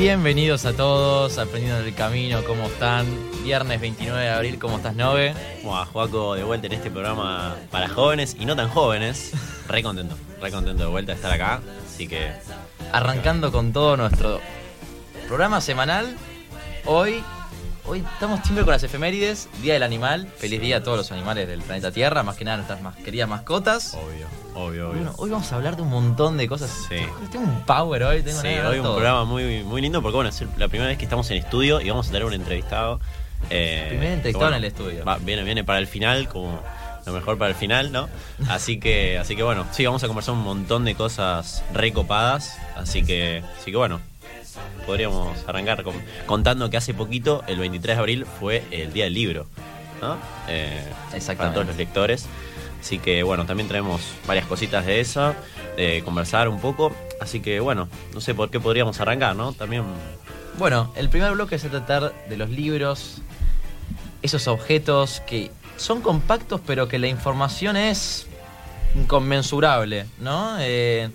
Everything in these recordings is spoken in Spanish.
Bienvenidos a todos, aprendiendo el camino, ¿cómo están? Viernes 29 de abril, ¿cómo estás, Nove? Buah, Joaco, de vuelta en este programa para jóvenes y no tan jóvenes. Re contento, re contento de vuelta de estar acá. Así que. Arrancando con todo nuestro programa semanal. Hoy, hoy estamos siempre con las efemérides, Día del Animal. Feliz día a todos los animales del planeta Tierra, más que nada nuestras más queridas mascotas. Obvio, obvio, obvio. Bueno, hoy vamos a hablar de un montón de cosas. Sí. Tengo un power hoy, tengo Sí, hoy un todo. programa muy, muy lindo porque, bueno, es la primera vez que estamos en estudio y vamos a tener un entrevistado. eh, Primer entrevistado en el estudio. va- viene, viene para el final, como lo mejor para el final, ¿no? Así que, así que bueno, sí, vamos a conversar un montón de cosas recopadas. Así que, así que bueno, podríamos arrancar con- contando que hace poquito, el 23 de abril, fue el Día del Libro, ¿no? Eh, Exactamente. Para todos los lectores. Así que bueno, también traemos varias cositas de eso, de conversar un poco. Así que bueno, no sé por qué podríamos arrancar, ¿no? También. Bueno, el primer bloque a tratar de los libros, esos objetos que son compactos pero que la información es inconmensurable, ¿no? Eh,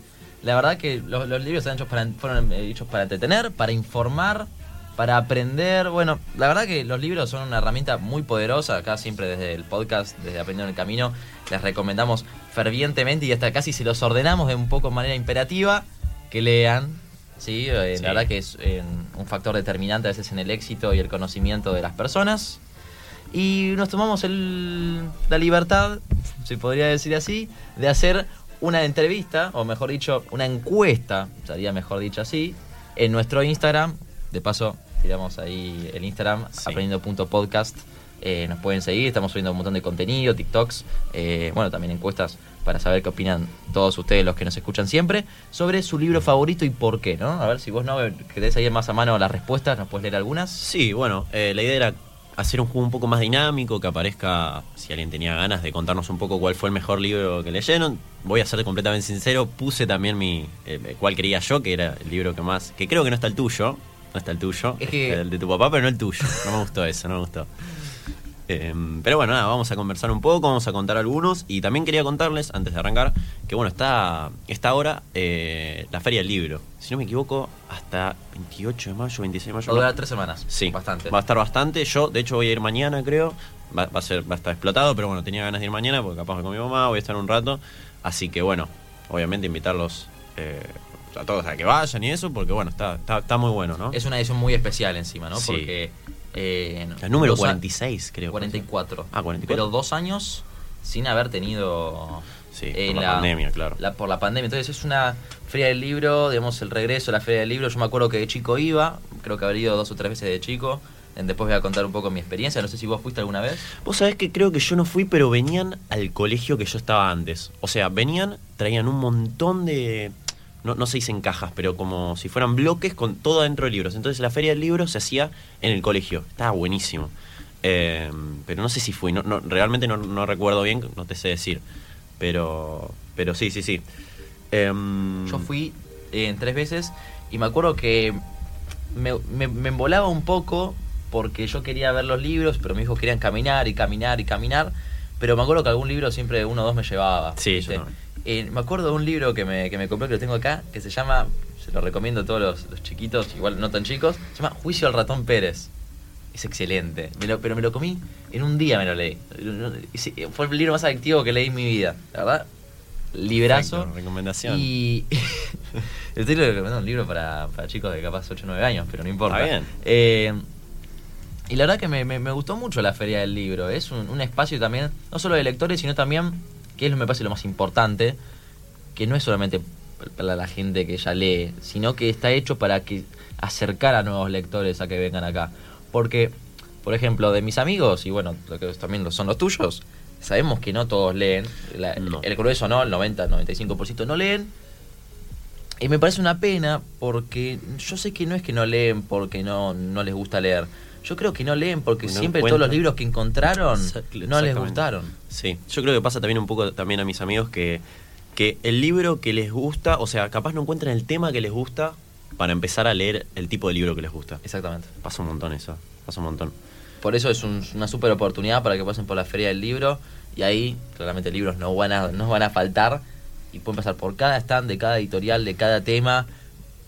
la verdad que los, los libros están hechos para, fueron eh, hechos para entretener, para informar, para aprender. Bueno, la verdad que los libros son una herramienta muy poderosa. Acá siempre desde el podcast, desde Aprendiendo en el Camino, les recomendamos fervientemente y hasta casi se los ordenamos de un poco manera imperativa que lean. Sí, Eh, Sí. la verdad que es eh, un factor determinante a veces en el éxito y el conocimiento de las personas. Y nos tomamos el- la libertad, se podría decir así, de hacer una entrevista, o mejor dicho, una encuesta, sería mejor dicho así, en nuestro Instagram. De paso, tiramos ahí el Instagram, Sí. aprendiendo.podcast. Eh, nos pueden seguir, estamos subiendo un montón de contenido, TikToks, eh, bueno, también encuestas para saber qué opinan todos ustedes, los que nos escuchan siempre, sobre su libro favorito y por qué, ¿no? A ver si vos no querés ahí más a mano las respuestas, nos puedes leer algunas. Sí, bueno, eh, la idea era hacer un juego un poco más dinámico, que aparezca, si alguien tenía ganas de contarnos un poco cuál fue el mejor libro que leyeron. Voy a ser completamente sincero, puse también mi, eh, cuál quería yo, que era el libro que más, que creo que no está el tuyo, no está el tuyo, Es que- el de tu papá, pero no el tuyo. No me gustó eso, no me gustó. Eh, pero bueno, nada, vamos a conversar un poco, vamos a contar algunos. Y también quería contarles, antes de arrancar, que bueno, está, está ahora eh, la Feria del Libro. Si no me equivoco, hasta 28 de mayo, 26 de mayo. Va a no- durar tres semanas. Sí, Bastante. Va a estar bastante. Yo, de hecho, voy a ir mañana, creo. Va, va a ser, va a estar explotado, pero bueno, tenía ganas de ir mañana porque capaz con mi mamá, voy a estar un rato. Así que bueno, obviamente invitarlos eh, a todos a que vayan y eso, porque bueno, está, está, está muy bueno, ¿no? Es una edición muy especial encima, ¿no? Sí. Porque. Eh, el número dos a- 46, creo. 44. Ah, 44. Pero dos años sin haber tenido. Sí, eh, por la pandemia, claro. la- por la pandemia. Entonces es una feria del libro, digamos, el regreso a la feria del libro. Yo me acuerdo que de chico iba, creo que habría ido dos o tres veces de chico. Después voy a contar un poco mi experiencia. No sé si vos fuiste alguna vez. Vos sabés que creo que yo no fui, pero venían al colegio que yo estaba antes. O sea, venían, traían un montón de. No, no se dicen cajas, pero como si fueran bloques con todo adentro de libros. Entonces la feria del libro se hacía en el colegio. Estaba buenísimo. Eh, pero no sé si fui. No, no- realmente no, no recuerdo bien, no te sé decir. Pero. Pero sí, sí, sí. Em, Yo fui eh, tres veces y me acuerdo que me, me, me embolaba un poco porque yo quería ver los libros, pero mis hijos querían caminar y caminar y caminar. Pero me acuerdo que algún libro siempre uno o dos me llevaba. Sí, yo. Eh, me acuerdo de un libro que me, que me compré, que lo tengo acá, que se llama, se lo recomiendo a todos los, los chiquitos, igual no tan chicos, se llama Juicio al ratón Pérez. Es excelente, me lo- pero me lo comí en un día, me lo leí. Sí, Fue el libro más adictivo que leí en mi vida, la verdad. Librazo. Perfecto, recomendación. Y estoy recomendando un libro para, para chicos de capaz 8 o 9 años, pero no importa. Está bien. Eh, y la verdad que me, me- me gustó mucho la Feria del Libro. Es un, un espacio también, no solo de lectores, sino también, que es lo que me parece lo más importante, que no es solamente para la gente que ya lee, sino que está hecho para que acercar a nuevos lectores a que vengan acá. Porque, por ejemplo, de mis amigos, y bueno, lo que también son los tuyos, sabemos que no todos leen. La- No. El grueso no, el 90, 95% no leen. Y me parece una pena porque yo sé que no es que no leen porque no, no les gusta leer. Yo creo que no leen porque No siempre todos los libros que encontraron no les gustaron. Sí, yo creo que pasa también un poco también a mis amigos que, que el libro que les gusta, o sea, capaz no encuentran el tema que les gusta para empezar a leer el tipo de libro que les gusta. Exactamente. Pasa un montón eso, pasa un montón. Por eso es un- una super oportunidad para que pasen por la feria del libro y ahí claramente libros no van a, no van a faltar y pueden pasar por cada stand de cada editorial, de cada tema.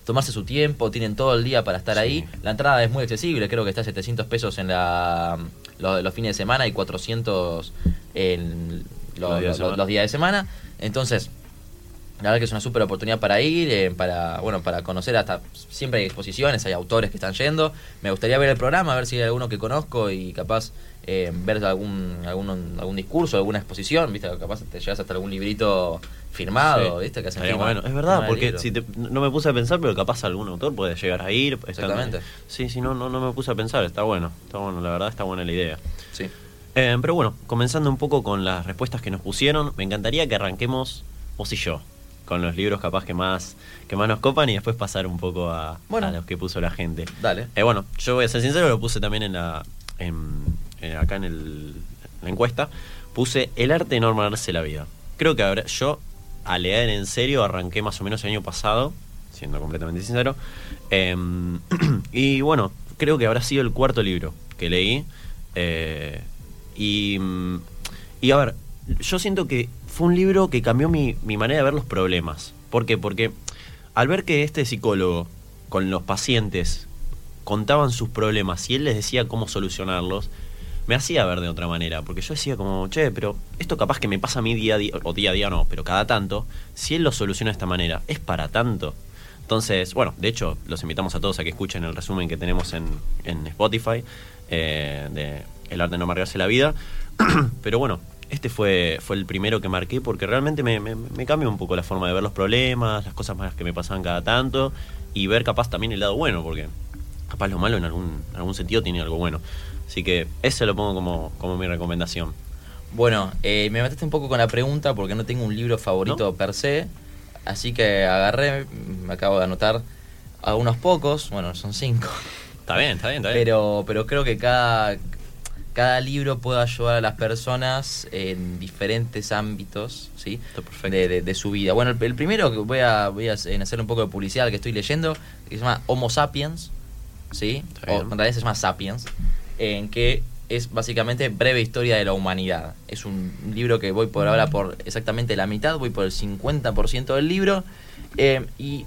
Tomarse su tiempo, tienen todo el día para estar Sí. ahí. La entrada es muy accesible, creo que está a 700 pesos en la, lo- los fines de semana y 400 en lo- Los días de lo- semana. los días de semana. Entonces, la verdad que es una súper oportunidad para ir, eh, para bueno, para conocer hasta siempre hay exposiciones, hay autores que están yendo. Me gustaría ver el programa, a ver si hay alguno que conozco y capaz eh, ver algún, algún algún discurso, alguna exposición, viste, capaz te llegas hasta algún librito firmado, Sí. viste, que hacen firma- bueno. Es verdad, porque si te- no me puse a pensar, pero capaz algún autor puede llegar a ir. Exactamente. Sí, sí, no, no, no me puse a pensar. Está bueno, está bueno, la verdad está buena la idea. Sí. Eh, pero bueno, comenzando un poco con las respuestas que nos pusieron, me encantaría que arranquemos vos y yo con los libros capaz que más que más nos copan y después pasar un poco a, Bueno. a los que puso la gente. Dale. Eh, bueno, yo voy a ser sincero, lo puse también en la en- en- acá en, el- en la encuesta, puse el arte de no armarse la vida. Creo que ahora yo a leer en serio arranqué más o menos el año pasado, siendo completamente sincero. Em, y bueno, creo que habrá sido el cuarto libro que leí. eh, y, mm, y a ver, yo siento que fue un libro que cambió mi, mi manera de ver los problemas. ¿Por qué? Porque al ver que este psicólogo con los pacientes contaban sus problemas y él les decía cómo solucionarlos, me hacía ver de otra manera, porque yo decía como, che, pero esto capaz que me pasa a mí día a día, o día a día no, pero cada tanto, si él lo soluciona de esta manera, es para tanto. Entonces, bueno, de hecho, los invitamos a todos a que escuchen el resumen que tenemos en, en Spotify eh, de El arte de no amargarse la vida. pero bueno, este fue, fue el primero que marqué porque realmente me, me, me cambió un poco la forma de ver los problemas, las cosas malas que me pasaban cada tanto y ver capaz también el lado bueno, porque capaz lo malo en algún, algún sentido tiene algo bueno. Así que ese lo pongo como, como mi recomendación. Bueno, eh, me mataste un poco con la pregunta porque no tengo un libro favorito ¿No? per se. Así que agarré, me acabo de anotar a unos pocos, bueno, son cinco. Está bien, está bien, está bien. Pero, pero creo que cada, cada libro puede ayudar a las personas en diferentes ámbitos, ¿sí? De, de- de su vida. Bueno, el, el primero que voy a, voy a hacer un poco de publicidad que estoy leyendo, que se llama Homo Sapiens, ¿sí? O, en realidad se llama Sapiens, en que es básicamente breve historia de la humanidad. Es un libro que voy por ahora por exactamente la mitad, voy por el 50% del libro. eh, y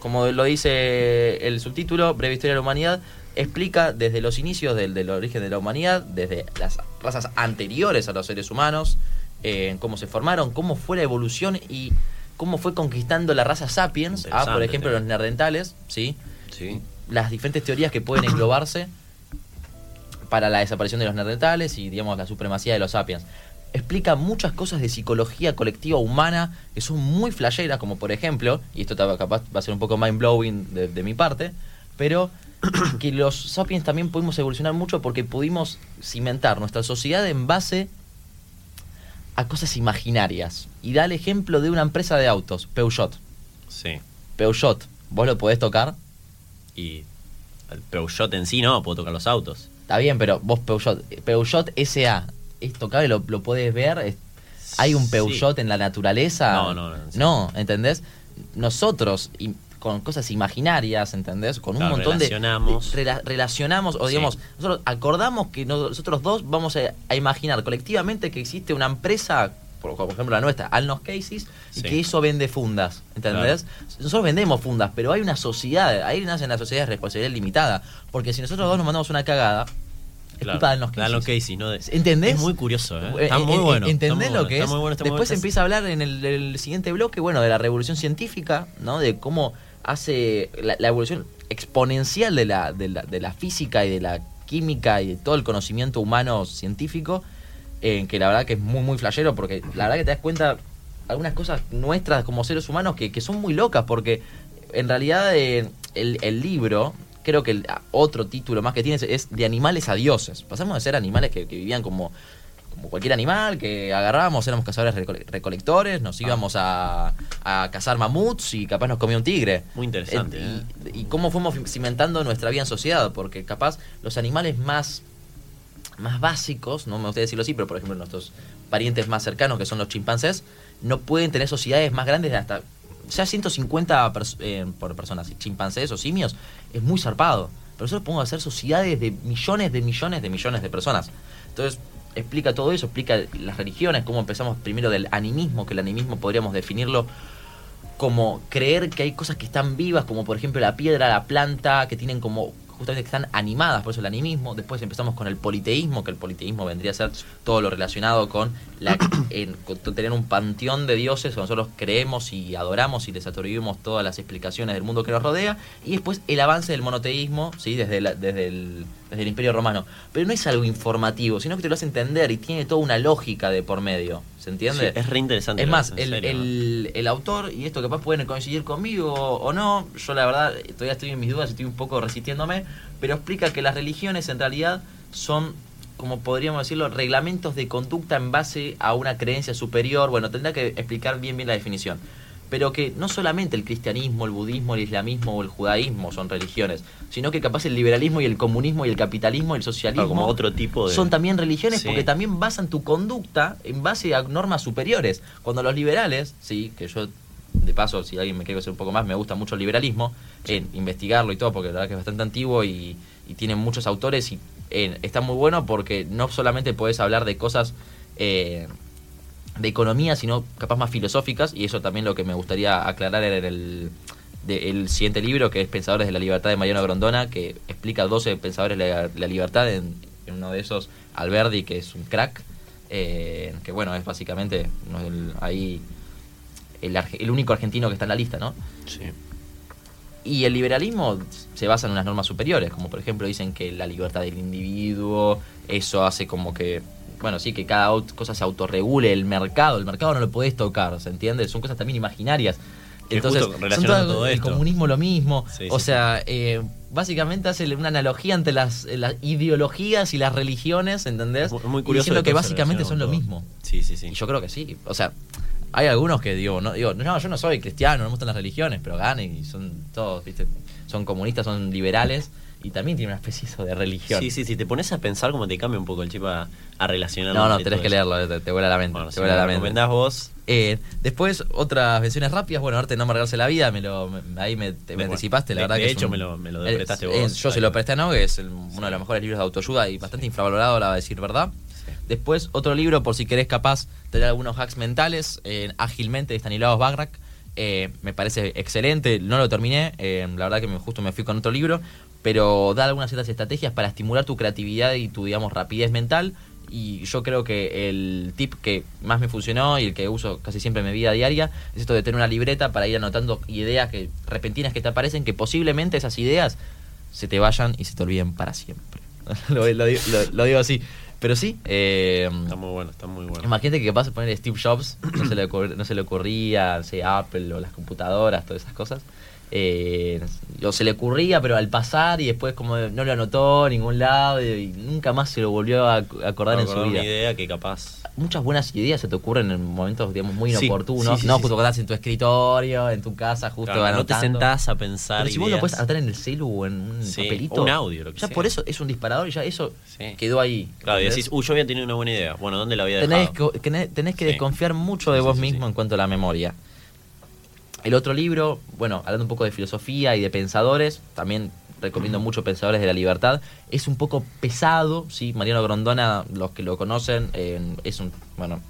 como lo dice el subtítulo, Breve Historia de la Humanidad, explica desde los inicios del, del origen de la humanidad, desde las razas anteriores a los seres humanos, eh, cómo se formaron, cómo fue la evolución y cómo fue conquistando la raza sapiens a, por Interesante, ejemplo, los neandertales, ¿sí? Sí. las diferentes teorías que pueden englobarse para la desaparición de los neandertales y, digamos, la supremacía de los sapiens. Explica muchas cosas de psicología colectiva humana que son muy flasheras, como por ejemplo, y esto capaz va a ser un poco mind blowing de, de mi parte, pero que los sapiens también pudimos evolucionar mucho porque pudimos cimentar nuestra sociedad en base a cosas imaginarias. Y da el ejemplo de una empresa de autos, Peugeot. Sí. Peugeot, ¿vos lo podés tocar? Y el Peugeot en sí no, puedo tocar los autos. Está bien, pero vos Peugeot, Peugeot SA, ¿es tocable? ¿Lo, lo podés ver? ¿Es- ¿Hay un Sí. Peugeot en la naturaleza? No, no, no. No, ¿entendés? Nosotros, y- con cosas imaginarias, ¿entendés? Con un Claro, montón relacionamos. de... rela- relacionamos, o Sí. digamos, nosotros acordamos que nosotros dos vamos a, a imaginar colectivamente que existe una empresa, por, por ejemplo la nuestra, Alnos Cases, y que eso vende fundas, ¿entendés? Nosotros vendemos fundas, pero hay una sociedad, ahí nace la sociedad de responsabilidad limitada, porque si nosotros dos nos mandamos una cagada, es culpa de Alnos de Alnos Cases. ¿no? ¿Entendés? Es muy curioso, ¿eh? Eh, Está eh, muy eh, bueno. ¿Entendés está muy lo que bueno, es? Está muy bueno, está muy Después bueno. empieza a hablar en el, el siguiente bloque, bueno, de la revolución científica, ¿no? De cómo hace la, la evolución exponencial de la, de, la, de la física y de la química y de todo el conocimiento humano científico, eh, que la verdad que es muy, muy flashero, porque la verdad que te das cuenta algunas cosas nuestras como seres humanos que, que son muy locas, porque en realidad eh, el, el libro, creo que el otro título más que tiene es, de animales a dioses. Pasamos de ser animales que, que vivían como, como cualquier animal, que agarrábamos, éramos cazadores recole- recolectores, nos íbamos a, a cazar mamuts y capaz nos comía un tigre. Muy interesante, Eh, ¿eh? y, cómo fuimos cimentando nuestra vida en sociedad, porque capaz los animales más más básicos, no me gustaría decirlo así, pero por ejemplo nuestros parientes más cercanos, que son los chimpancés, no pueden tener sociedades más grandes de hasta ya 150 pers- eh, por personas, chimpancés o simios, es muy zarpado. Pero nosotros podemos hacer sociedades de millones de millones de millones de personas. Entonces, explica todo eso, explica las religiones, cómo empezamos primero del animismo, que el animismo podríamos definirlo como creer que hay cosas que están vivas, como por ejemplo la piedra, la planta, que tienen como justamente que están animadas, por eso el animismo. Después empezamos con el politeísmo, que el politeísmo vendría a ser todo lo relacionado con, la, en, con tener un panteón de dioses que nosotros creemos y adoramos y les atribuimos todas las explicaciones del mundo que nos rodea. Y después el avance del monoteísmo, ¿sí? desde, la- desde, el, desde el Imperio Romano. Pero no es algo informativo, sino que te lo hace entender y tiene toda una lógica de por medio. ¿Se entiende? Sí, es re interesante. Es más, que el, el- el autor, y esto capaz pueden coincidir conmigo o no, yo la verdad todavía estoy en mis dudas, estoy un poco resistiéndome, pero explica que las religiones en realidad son, como podríamos decirlo, reglamentos de conducta en base a una creencia superior. Bueno, tendrá que explicar bien bien la definición. Pero que no solamente el cristianismo, el budismo, el islamismo o el judaísmo son religiones, sino que capaz el liberalismo y el comunismo y el capitalismo y el socialismo como otro tipo de- son también religiones Sí. porque también basan tu conducta en base a normas superiores. Cuando los liberales, sí, que yo de paso, si alguien me quiere conocer un poco más, me gusta mucho el liberalismo, en investigarlo y todo, porque la verdad que es bastante antiguo y, y tiene muchos autores y está muy bueno porque no solamente puedes hablar de cosas eh, de economía, sino capaz más filosóficas, y eso también lo que me gustaría aclarar en el, de- el siguiente libro, que es Pensadores de la Libertad de Mariano Grondona, que explica 12 pensadores de la, la libertad, en, en uno de esos Alberdi, que es un crack, eh, que bueno, es básicamente ahí el único argentino que está en la lista, ¿no? Sí. Y el liberalismo se basa en unas normas superiores, como por ejemplo dicen que la libertad del individuo, eso hace como que, bueno, sí, que cada cosa se autorregule, el mercado, el mercado no lo podés tocar, ¿se entiende? Son cosas también imaginarias. Entonces, son todas- todo el esto. comunismo lo mismo. Sí, o sí, sea, eh, básicamente hace una analogía entre las, las ideologías y las religiones, ¿entendés? Muy, muy Y curioso. diciendo que básicamente son lo mismo. Sí, sí, sí. Y yo creo que sí. O sea, hay algunos que digo, no, digo, no, yo no soy cristiano, no me gustan las religiones, pero ganen y son todos, ¿viste? Son comunistas, son liberales y también tienen una especie de religión. Sí, sí, sí. Te pones a pensar como te cambia un poco el chip a, a relacionar. No, no, tenés que leerlo, te, te vuela la mente. Bueno, te si vuela me la mente. recomendás vos. Eh, después, otras menciones rápidas. Bueno, arte de no amargarse la vida, me lo, me- ahí me, te- me Bueno, anticipaste, la de- verdad de que es hecho, un- me lo- me lo es- prestaste es- vos, yo se ahí. lo presté, ¿no? Que es el- uno de los mejores libros de autoayuda y bastante infravalorado, la va a decir verdad. Sí. Después, otro libro, por si querés capaz tener algunos hacks mentales, eh, Ágilmente, de Stanislav Bagrak. Eh, me parece excelente, no lo terminé, eh, la verdad que justo me fui con otro libro, pero da algunas ciertas estrategias para estimular tu creatividad y tu, digamos, rapidez mental. Y yo creo que el tip que más me funcionó y el que uso casi siempre en mi vida diaria es esto de tener una libreta para ir anotando ideas que repentinas que te aparecen, que posiblemente esas ideas se te vayan y se te olviden para siempre. lo, lo digo- lo- lo digo así. Pero sí, eh, Está muy bueno, está muy bueno. Imagínate que capaz de poner Steve Jobs, no se le, no se le ocurría, no sé, Apple o las computadoras, todas esas cosas. Eh, o se le ocurría, pero al pasar y después como no lo anotó en ningún lado y, nunca más se lo volvió a ac- acordar en su vida. una idea que capaz. Muchas buenas ideas se te ocurren en momentos, digamos, muy inoportunos. sí, sí, no sí, justo sí. cuando estás en tu escritorio, en tu casa, justo Claro, no te sentás a pensar. Pero si vos lo ideas. puedes anotar en el celu o en un papelito. o un audio, lo que ya sea. por eso es un disparador y ya eso quedó ahí. Claro, y decís, uy, yo había tenido una buena idea. Bueno, ¿dónde la había dejado? tenés, que- tenés, desconfiar mucho de vos mismo en cuanto a la memoria. El otro libro, bueno, hablando un poco de filosofía y de pensadores, también recomiendo mucho Pensadores de la Libertad. Es un poco pesado, sí, Mariano Grondona, los que lo conocen, eh, es un, bueno,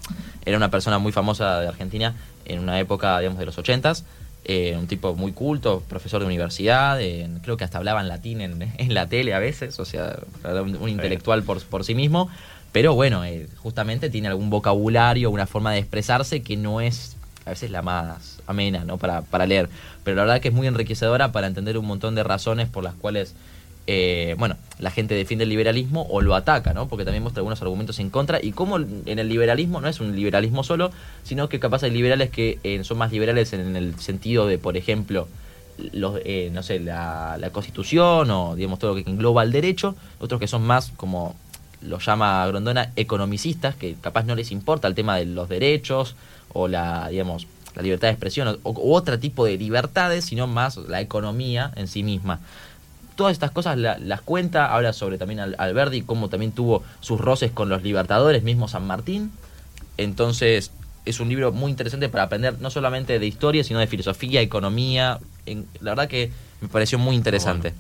era una persona muy famosa de Argentina en una época, digamos, de los ochentas. eh, un tipo muy culto, profesor de universidad, eh, creo que hasta hablaba en latín en, en la tele a veces, o sea, un, un intelectual por, por sí mismo, pero bueno, eh, justamente tiene algún vocabulario, una forma de expresarse que no es a veces la más amena ¿no? para, para leer, pero la verdad que es muy enriquecedora para entender un montón de razones por las cuales eh, bueno, la gente defiende el liberalismo o lo ataca, ¿no? Porque también muestra algunos argumentos en contra y cómo en el liberalismo no es un liberalismo solo, sino que capaz hay liberales que eh, son más liberales en el sentido de, por ejemplo, los, eh, no sé, la, la constitución o digamos todo lo que engloba el derecho, otros que son más como lo llama Grondona economicistas, que capaz no les importa el tema de los derechos o la, digamos, la libertad de expresión o, o otro tipo de libertades, sino más la economía en sí misma todas estas cosas la- las cuenta, habla sobre también Al- Alberdi, cómo también tuvo sus roces con los libertadores, mismo San Martín. Entonces, es un libro muy interesante para aprender no solamente de historia, sino de filosofía, economía. En- la verdad que me pareció muy interesante.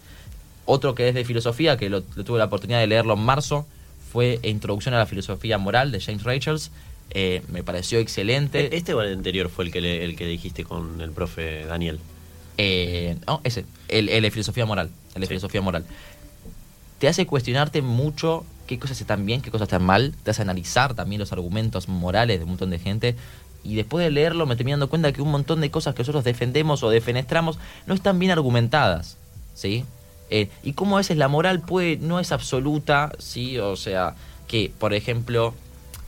Otro que es de filosofía, que lo, lo tuve la oportunidad de leerlo en marzo, fue Introducción a la Filosofía Moral de James Rachels. eh, me pareció excelente. ¿Este o el anterior fue el que, le- el que dijiste con el profe Daniel? Eh, no, ese, el, el de filosofía moral. El de Sí. filosofía moral. Te hace cuestionarte mucho qué cosas están bien, qué cosas están mal. Te hace analizar también los argumentos morales de un montón de gente. Y después de leerlo me terminé dando cuenta que un montón de cosas que nosotros defendemos o defenestramos no están bien argumentadas. ¿Sí? Eh, y cómo a veces la moral puede, no es absoluta, ¿sí? O sea, que, por ejemplo,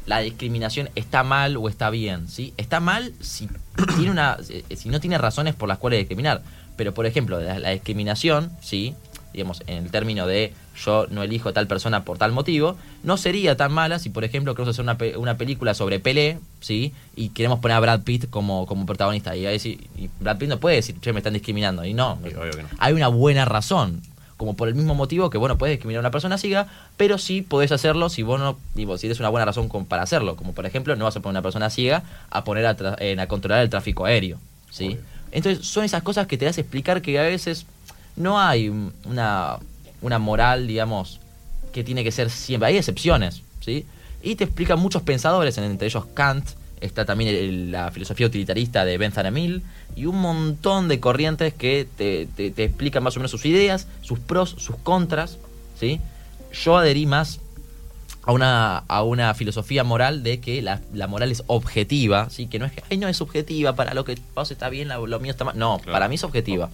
la discriminación está mal o está bien, ¿sí? Está mal si tiene una eh, si no tiene razones por las cuales discriminar, pero por ejemplo, la, la discriminación, ¿sí? Digamos, en el término de yo no elijo a tal persona por tal motivo, no sería tan mala si, por ejemplo, queremos hacer una, pe- una película sobre Pelé, ¿sí? Y queremos poner a Brad Pitt como, como protagonista. Y, ahí sí- y Brad Pitt no puede decir, che, me están discriminando. Y no, Sí, obvio que no. hay una buena razón. Como por el mismo motivo que, bueno, puedes discriminar a una persona ciega, pero sí podés hacerlo si vos no, digo, si tienes una buena razón con- para hacerlo. Como por ejemplo, no vas a poner a una persona ciega a poner a, tra- en- a controlar el tráfico aéreo. ¿sí? Obvio. Entonces, son esas cosas que te das a explicar que a veces no hay una, una moral, digamos, que tiene que ser siempre. Hay excepciones, ¿sí? Y te explican muchos pensadores, entre ellos Kant, está también el- la filosofía utilitarista de Ben Emil y un montón de corrientes que te, te- te explican más o menos sus ideas, sus pros, sus contras, ¿sí? Yo adherí más a una, a una filosofía moral de que la, la moral es objetiva, ¿sí? Que no es que, ay, no es subjetiva, para lo que vos está bien, lo, lo mío está mal. No, Claro. para mí es objetiva.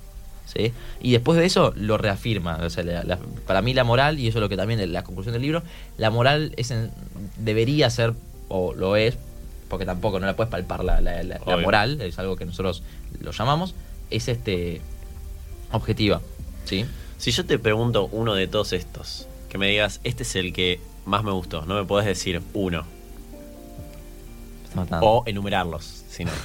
¿sí? Y después de eso lo reafirma. O sea, la- la- para mí la moral, y eso es lo que también es la conclusión del libro, la moral es en- debería ser, o lo es, porque tampoco no la puedes palpar la, la- la- la Obvio. moral, es algo que nosotros lo llamamos, es este objetiva. ¿sí? Si yo te pregunto uno de todos estos, que me digas, este es el que más me gustó, no me podés decir uno. O enumerarlos, si no.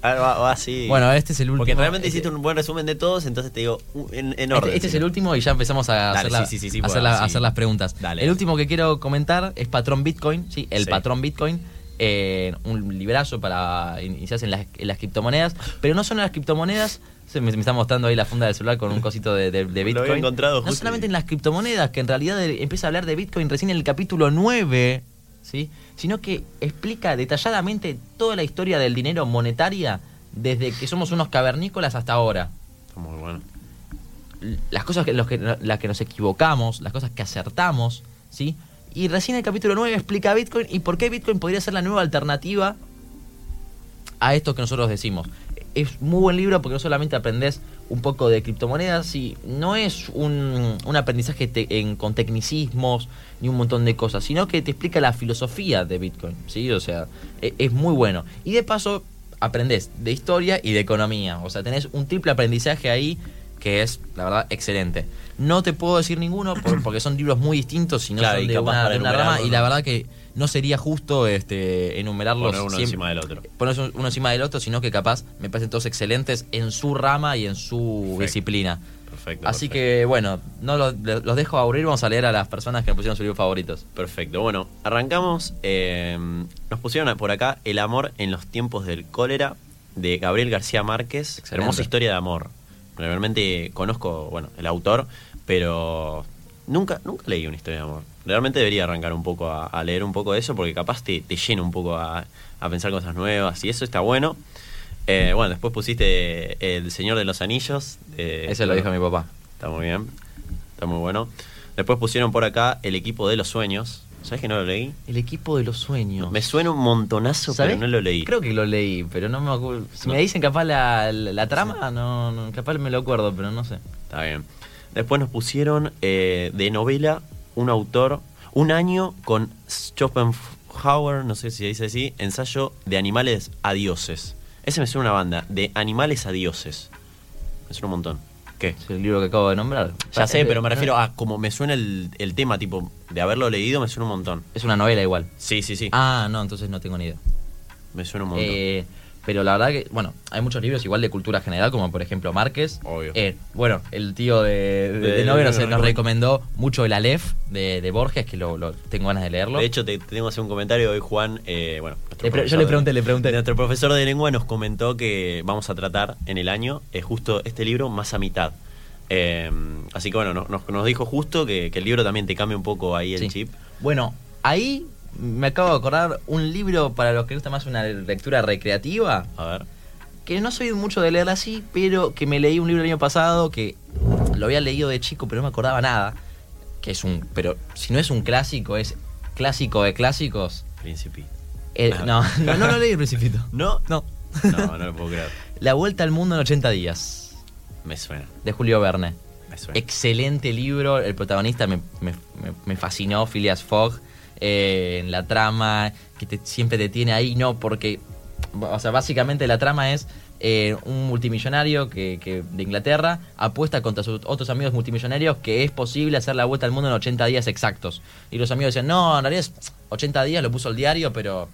Ah, va- va así. Bueno, este es el último. Porque realmente Este- hiciste un buen resumen de todos, entonces te digo en, en Este, orden. este es el último y ya empezamos a, Dale, hacer, la- sí, sí, sí, sí, a hacer, la- sí. a hacer las preguntas. Dale. El último que quiero comentar es Patrón Bitcoin, sí, el Sí. Patrón Bitcoin, eh, un librazo para iniciarse en las, en las criptomonedas, pero no solo en las criptomonedas, se me, me está mostrando ahí la funda del celular con un cosito de, de- de Lo Bitcoin. había encontrado no solamente en las criptomonedas, que en realidad empieza a hablar de Bitcoin recién en el capítulo 9, ¿sí? sino que explica detalladamente toda la historia del dinero monetaria desde que somos unos cavernícolas hasta ahora Está muy bueno. las cosas que, los que, las que nos equivocamos, las cosas que acertamos, ¿sí? Y recién el capítulo 9 explica Bitcoin y por qué Bitcoin podría ser la nueva alternativa a esto que nosotros decimos. Es muy buen libro porque no solamente aprendes un poco de criptomonedas, y no es un, un aprendizaje en- con tecnicismos ni un montón de cosas, sino que te explica la filosofía de Bitcoin, ¿sí? O sea, e- es muy bueno. Y de paso aprendes de historia y de economía, o sea, tenés un triple aprendizaje ahí que es, la verdad, excelente. No te puedo decir ninguno por- porque son libros muy distintos y no Claro, son y de una, para de una rama, y la verdad que no sería justo este enumerarlos Poner uno siempre- encima del otro. ponerse uno encima del otro, sino que capaz me parecen todos excelentes en su rama y en su Perfecto. disciplina. Perfecto. Así perfecto. que bueno, no los, los dejo aburrir, vamos a leer a las personas que me pusieron sus libros favoritos. Perfecto. Bueno, arrancamos. eh, nos pusieron por acá El amor en los tiempos del cólera de Gabriel García Márquez. Excelente. Hermosa historia de amor. Realmente conozco, bueno, el autor, pero nunca, nunca leí una historia de amor. Realmente debería arrancar un poco a, a leer un poco de eso porque capaz te, te llena un poco a, a pensar cosas nuevas y eso está bueno. Eh, bueno, después pusiste El Señor de los Anillos. de- Eso lo dijo mi papá. Está muy bien. Está muy bueno. Después pusieron por acá El equipo de los sueños. ¿Sabes que no lo leí? El equipo de los sueños. Me suena un montonazo, ¿Sabés? pero no lo leí. Creo que lo leí, pero no me acuerdo. Si No. me dicen capaz la, la, la trama, no, no, capaz me lo acuerdo, pero no sé. Está bien. Después nos pusieron eh, de novela un autor, un año con Schopenhauer, no sé si se dice así, ensayo de animales a dioses. Ese me suena una banda, de animales a dioses. Me suena un montón. ¿Qué? Es el libro que acabo de nombrar. Ya sé, pero me Es- refiero a como me suena el, el tema, tipo, de haberlo leído, me suena un montón. Es una novela igual. Sí, sí, sí. Ah, no, entonces no tengo ni idea. Me suena un montón. Eh, pero la verdad que, bueno, hay muchos libros igual de cultura general, como por ejemplo Márquez. Obvio. Eh, bueno, el tío de, de, De- de novio nos, recomendó mucho el Aleph de, de Borges, que lo, lo- tengo ganas de leerlo. De hecho, te, te tengo que hacer un comentario hoy, Juan. eh, bueno, Le yo le de- pregunté, le pregunté. Nuestro profesor de lengua nos comentó que vamos a tratar en el año eh, justo este libro más a mitad. Eh, así que bueno, no- nos, nos dijo justo que, que el libro también te cambia un poco ahí el Sí. chip. Bueno, ahí me acabo de acordar un libro para los que gusta más una lectura recreativa. A ver. Que no soy mucho de leer así, pero que me leí un libro el año pasado que lo había leído de chico, pero no me acordaba nada. Que es un. Pero si no es un clásico, es clásico de clásicos. Príncipe. Eh, no, no, no lo leí el Principito. ¿No? No. No, no lo puedo creer. La Vuelta al Mundo en 80 días, Me suena, de Julio Verne. me suena. Excelente libro, el protagonista me, me- me- fascinó, Phileas Fogg, eh, en la trama, que te- siempre te tiene ahí, no, porque, o sea, básicamente la trama es eh, un multimillonario que, que de Inglaterra apuesta contra sus otros amigos multimillonarios que es posible hacer la vuelta al mundo en 80 días exactos. Y los amigos decían, no, en realidad es 80 días, lo puso el diario, pero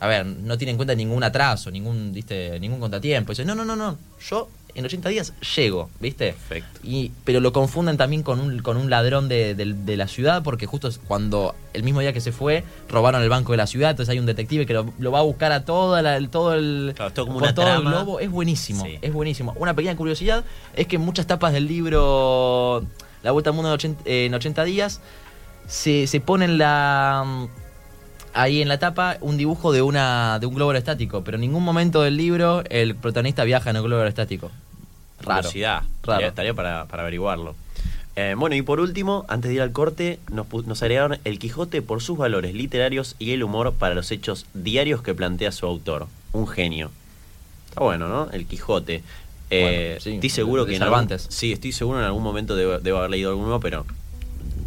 a ver, no tiene en cuenta ningún atraso, ningún, ¿viste? ningún contratiempo. Dice, no, no, no, no, yo en 80 días llego, ¿viste? Perfecto. Y, pero lo confunden también con un, con un ladrón de, de- de la ciudad, porque justo cuando el mismo día que se fue, robaron el banco de la ciudad, entonces hay un detective que lo, lo va a buscar a toda la- el- todo el, Claro, es todo como por una todo el globo. Es buenísimo, Sí. es buenísimo. Una pequeña curiosidad es que en muchas tapas del libro La Vuelta al Mundo en 80, en 80 días se, se pone en la ahí en la tapa un dibujo de una de un globo aerostático, pero en ningún momento del libro el protagonista viaja en el globo aerostático. Raro. Curiosidad. Raro. Estaría, para, para averiguarlo. Eh, bueno, y por último, antes de ir al corte, nos, nos agregaron El Quijote por sus valores literarios y el humor para los hechos diarios que plantea su autor. Un genio. Está bueno, ¿no? El Quijote. Eh, Bueno, sí, estoy seguro de que en algún- Cervantes. sí, estoy seguro en algún momento debo, debo haber leído alguno, pero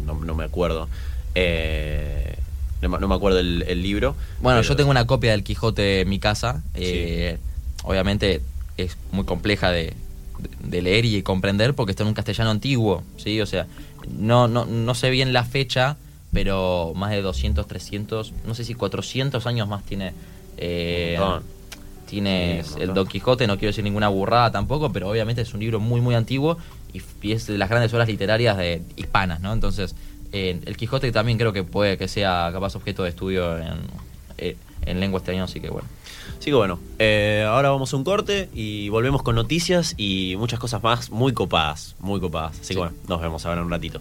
no, no me acuerdo. Eh, no, me- no me acuerdo el, el libro. Bueno, yo tengo una copia del Quijote en mi casa. Obviamente es muy compleja de, de leer y comprender porque está en un castellano antiguo, ¿sí? O sea, no, no, no sé bien la fecha, pero más de 200, 300, no sé si 400 años más tiene... eh, tiene Sí, el. Don Quijote, no quiero decir ninguna burrada tampoco, pero obviamente es un libro muy, muy antiguo y, es de las grandes obras literarias de, hispanas, ¿no? Entonces, eh, el Quijote también creo que puede que sea capaz objeto de estudio en, eh, en lengua año, así que bueno. Así que bueno, eh, ahora vamos a un corte y volvemos con noticias y muchas cosas más muy copadas, muy copadas. Así Sí. que bueno, nos vemos ahora en un ratito.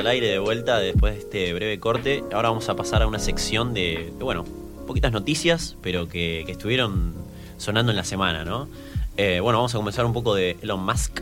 Al aire de vuelta después de este breve corte. Ahora vamos a pasar a una sección de, de, bueno, poquitas noticias, pero que, que estuvieron sonando en la semana, ¿no? Eh, bueno, vamos a comenzar un poco de Elon Musk,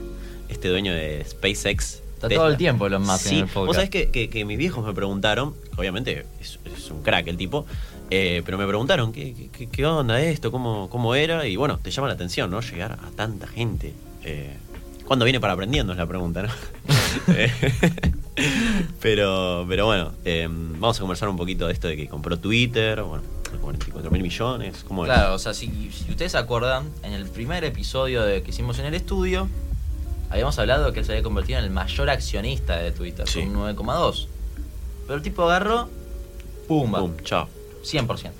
este dueño de SpaceX. Está Tesla. todo el tiempo Elon Musk en Sí, el podcast. vos sabés que, que- que mis viejos me preguntaron, obviamente es, es un crack el tipo, eh, pero me preguntaron ¿qué, qué, qué onda esto, cómo, cómo era, y bueno, te llama la atención, ¿no? Llegar a tanta gente. Eh, ¿Cuándo viene para aprendiendo? Es la pregunta, ¿no? Pero, pero bueno, eh, vamos a conversar un poquito de esto de que compró Twitter, bueno, 44 mil millones, ¿cómo es? Claro, o sea, si, si ustedes se acuerdan, en el primer episodio de que hicimos en el estudio, habíamos hablado de que él se había convertido en el mayor accionista de Twitter, Sí. con un 9,2. Pero el tipo agarró, pumba, Boom, chao, 100%.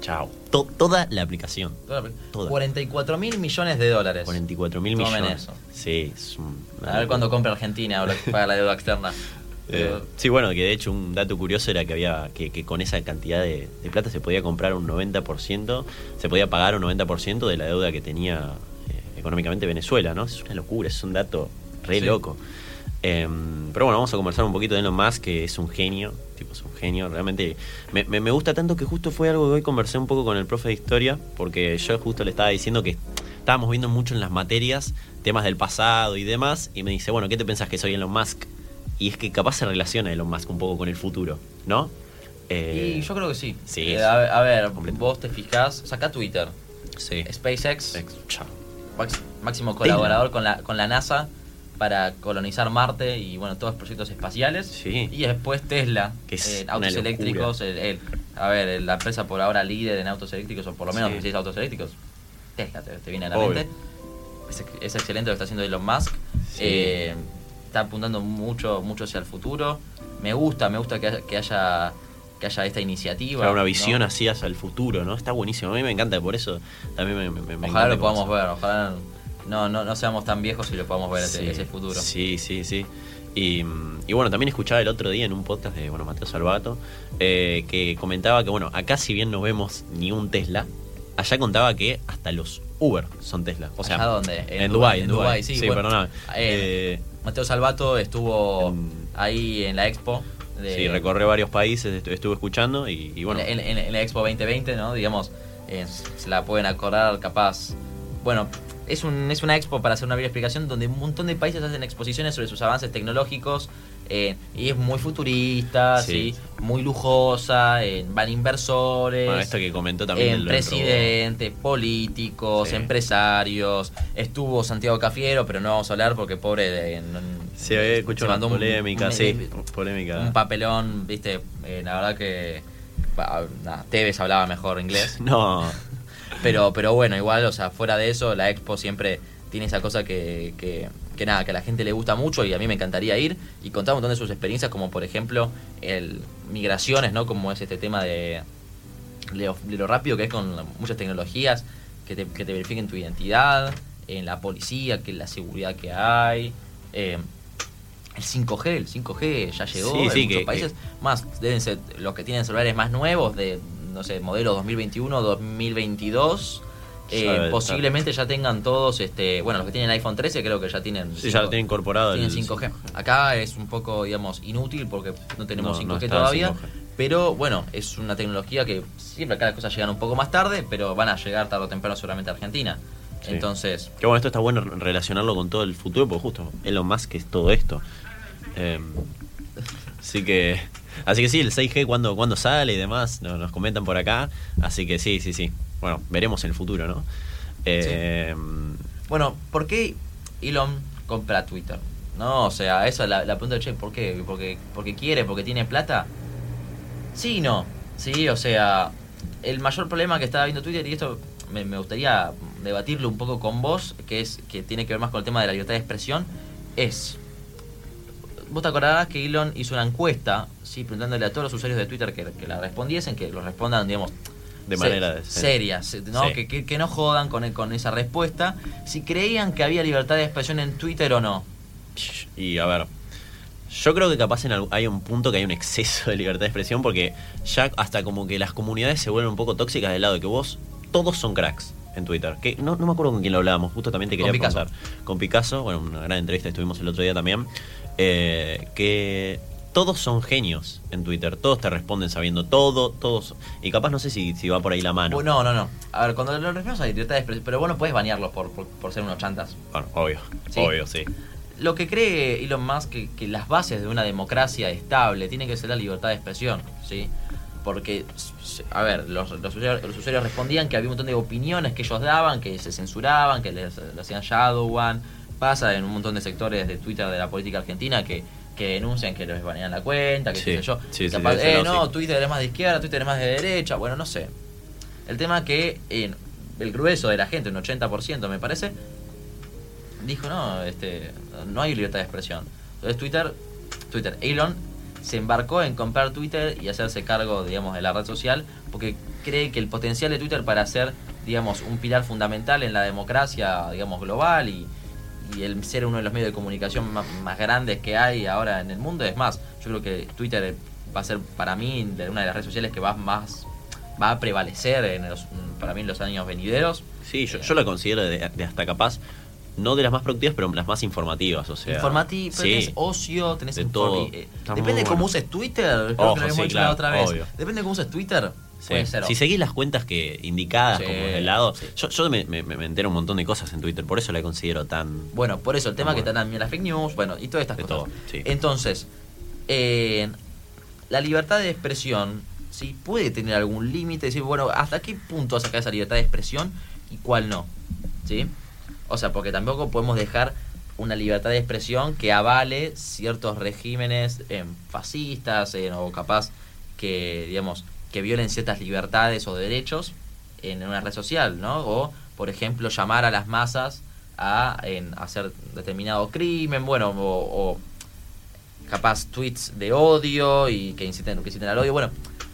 chao. To- toda la aplicación. Toda la- Toda. 44 mil millones de dólares. 44 mil millones. eso. Sí, es un- A ver cuándo compra Argentina ahora que paga la deuda externa. Eh, sí, bueno, que de hecho un dato curioso era que había que, que con esa cantidad de, de plata se podía comprar un 90%, se podía pagar un 90% de la deuda que tenía eh, económicamente Venezuela, ¿no? Es una locura, es un dato re Sí. loco. Eh, pero bueno, vamos a conversar un poquito de Elon Musk, que es un genio, tipo, es un genio, realmente me, me- me gusta tanto que justo fue algo que hoy conversé un poco con el profe de historia, porque yo justo le estaba diciendo que estábamos viendo mucho en las materias temas del pasado y demás, y me dice, bueno, ¿qué te pensás que soy Elon Musk? Y es que capaz se relaciona Elon Musk un poco con el futuro, ¿no? Eh, y yo creo que sí. sí, Eh, a, ver- a ver, completo. vos te fijás, saca Twitter, sí. SpaceX, Ex- chao. máximo colaborador con la, con la NASA para colonizar Marte y bueno, todos los proyectos espaciales. Sí. Y después Tesla, Que es eh, autos eléctricos, el- el- a ver, la empresa por ahora líder en autos eléctricos, o por lo menos Sí. es autos eléctricos, Tesla te, te viene a la Obvio. mente. Es, es excelente lo que está haciendo Elon Musk. Sí. Eh, está apuntando mucho, mucho hacia el futuro. Me gusta, me gusta que haya, que haya, que haya esta iniciativa. Claro, una ¿no? visión así hacia el futuro, ¿no? Está buenísimo. A mí me encanta, por eso también me, me- me Ojalá lo podamos ver, ojalá no, no, no seamos tan viejos y lo podamos ver ese, Sí, ese futuro. Sí, sí, sí. Y, y bueno, también escuchaba el otro día en un podcast de bueno, Mateo Salvato eh, que comentaba que, bueno, acá si bien no vemos ni un Tesla, allá contaba que hasta los Uber son Tesla. O sea, ¿Allá dónde? En, Dubái, en Dubái. sí. Sí, bueno, perdóname. eh, Eh, Mateo Salvato estuvo En- ahí en la expo. de- sí, recorre varios países, estu- estuve escuchando y, y bueno. en, en- en la Expo 2020, ¿no? Digamos, eh, se la pueden acordar capaz. Bueno, es, un, es una expo para hacer una breve explicación donde un montón de países hacen exposiciones sobre sus avances tecnológicos eh, y es muy futurista, Sí. ¿sí? muy lujosa, eh, van inversores. bueno, esto que comentó también eh, presidentes, políticos, Sí. empresarios. Estuvo Santiago Cafiero, pero no vamos a hablar porque pobre de, no- Se se una un- polémica, un- sí, polémica. un papelón, viste, eh, la verdad que pa- nada, Tevez hablaba mejor inglés, No, pero pero bueno, igual, o sea, fuera de eso, la Expo siempre tiene esa cosa que, que, que nada, que a la gente le gusta mucho y a mí me encantaría ir y contar un montón de sus experiencias, como por ejemplo, el migraciones, ¿no? Como es este tema de, de lo, de lo rápido que es con muchas tecnologías que te, que te verifiquen tu identidad, en la policía, que la seguridad que hay. eh, el 5G, el 5G ya llegó Sí, en sí, muchos que- países. Más, deben ser los que tienen celulares más nuevos, de, no sé, modelo 2021, 2022. eh, posiblemente ya tengan todos, este bueno, los que tienen iPhone 13 creo que ya tienen... sí, ya lo tienen incorporado. tienen el- 5G. Acá es un poco, digamos, inútil porque no tenemos No, no 5G está el todavía. 5G. Pero bueno, es una tecnología que siempre acá las cosas llegan un poco más tarde, pero van a llegar tarde o temprano seguramente a Argentina. Sí. Entonces, Que bueno, esto está bueno relacionarlo con todo el futuro, porque justo Elon Musk es todo esto. Eh, así que. Así que sí, el 6G cuando, cuando sale y demás, no- nos comentan por acá. Así que sí, sí, sí. Bueno, veremos en el futuro, ¿no? Eh, bueno, ¿por qué Elon compra Twitter? No, o sea, esa es la, la pregunta de che, ¿por qué? ¿Porque, ¿Porque quiere? ¿Porque tiene plata? Sí y no. Sí, o sea, el mayor problema que está viendo Twitter, y esto me, me gustaría debatirlo un poco con vos, que es que tiene que ver más con el tema de la libertad de expresión, es. Vos te acordarás que Elon hizo una encuesta, sí, preguntándole a todos los usuarios de Twitter que, que la respondiesen, que lo respondan, digamos, De se- manera de- serias, ¿no? Sí. Que, que- que no jodan con, con esa respuesta, si creían que había libertad de expresión en Twitter o no. Y a ver, yo creo que capaz en hay un punto que hay un exceso de libertad de expresión porque ya hasta como que las comunidades se vuelven un poco tóxicas del lado de que vos, todos son cracks en Twitter. Que no, no me acuerdo con quién lo hablábamos, justo también te Con quería Picasso. contar. Con Picasso, bueno, una gran entrevista estuvimos el otro día también, eh, que todos son genios en Twitter, todos te responden sabiendo todo, todos... Y capaz no sé si, si va por ahí la mano. Bueno, no, no. A ver, cuando lo referimos a libertad de expresión, pero vos no puedes banearlos por, por, por ser unos chantas. Bueno, obvio, Sí. obvio, sí. Lo que cree Elon Musk que, que las bases de una democracia estable tiene que ser la libertad de expresión, ¿sí? Porque, a ver, los, los usuarios, los usuarios respondían que había un montón de opiniones que ellos daban, que se censuraban, que les, le hacían shadowban. Pasa en un montón de sectores de Twitter de la política argentina que, que denuncian que les banean la cuenta, que Sí, qué sé yo. sí, sí, Capaz, sí, eh, no. Twitter es más de izquierda, Twitter es más de derecha, bueno, no sé. El tema que eh, el grueso de la gente, un 80% me parece, dijo, no, este, no hay libertad de expresión. Entonces Twitter, Twitter, Elon se embarcó en comprar Twitter y hacerse cargo, digamos, de la red social, porque cree que el potencial de Twitter para ser, digamos, un pilar fundamental en la democracia, digamos, global y, y el ser uno de los medios de comunicación más, más grandes que hay ahora en el mundo, es más, yo creo que Twitter va a ser para mí una de las redes sociales que va más va a prevalecer en los, para mí en los años venideros. Sí, yo, yo la considero de, de hasta capaz, no de las más productivas, pero las más informativas. O sea, Informativo, sí. tenés ocio, tenés de todo. eh, Depende de cómo bueno. uses Twitter, creo Ojo, que lo sí, claro, otra vez. obvio. Depende de cómo uses Twitter, Sí. Si seguís las cuentas que indicadas como de lado, yo, yo me, me- me entero un montón de cosas en Twitter, por eso la considero tan... Bueno, por eso el tema Bueno. que dan las fake news, bueno, y todas estas De cosas. todo. Entonces, eh, la libertad de expresión, ¿sí? Puede tener algún límite, decir, bueno, ¿hasta qué punto sacar esa libertad de expresión y cuál no? ¿Sí? O sea, porque tampoco podemos dejar una libertad de expresión que avale ciertos regímenes eh, fascistas eh, o capaz que, digamos, que violen ciertas libertades o derechos en una red social, ¿no? O, por ejemplo, llamar a las masas a en, hacer determinado crimen, bueno, o, o capaz tweets de odio y que inciten, que inciten al odio. Bueno,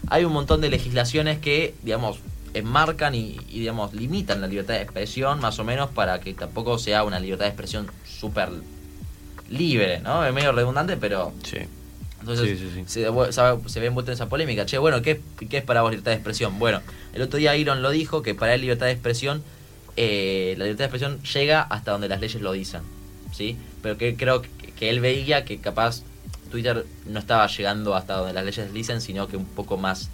hay un montón de legislaciones que, digamos, enmarcan y, y, digamos, limitan la libertad de expresión más o menos para que tampoco sea una libertad de expresión súper libre, ¿no? Es medio redundante, pero... Sí. Entonces Sí, sí, sí. Se, ve envuelto en esa polémica. Che, bueno, ¿qué, ¿qué es para vos libertad de expresión? Bueno, el otro día Elon lo dijo, que para él libertad de expresión, eh, la libertad de expresión llega hasta donde las leyes lo dicen, ¿sí? Pero que creo que, que él veía que capaz Twitter no estaba llegando hasta donde las leyes dicen, sino que un poco más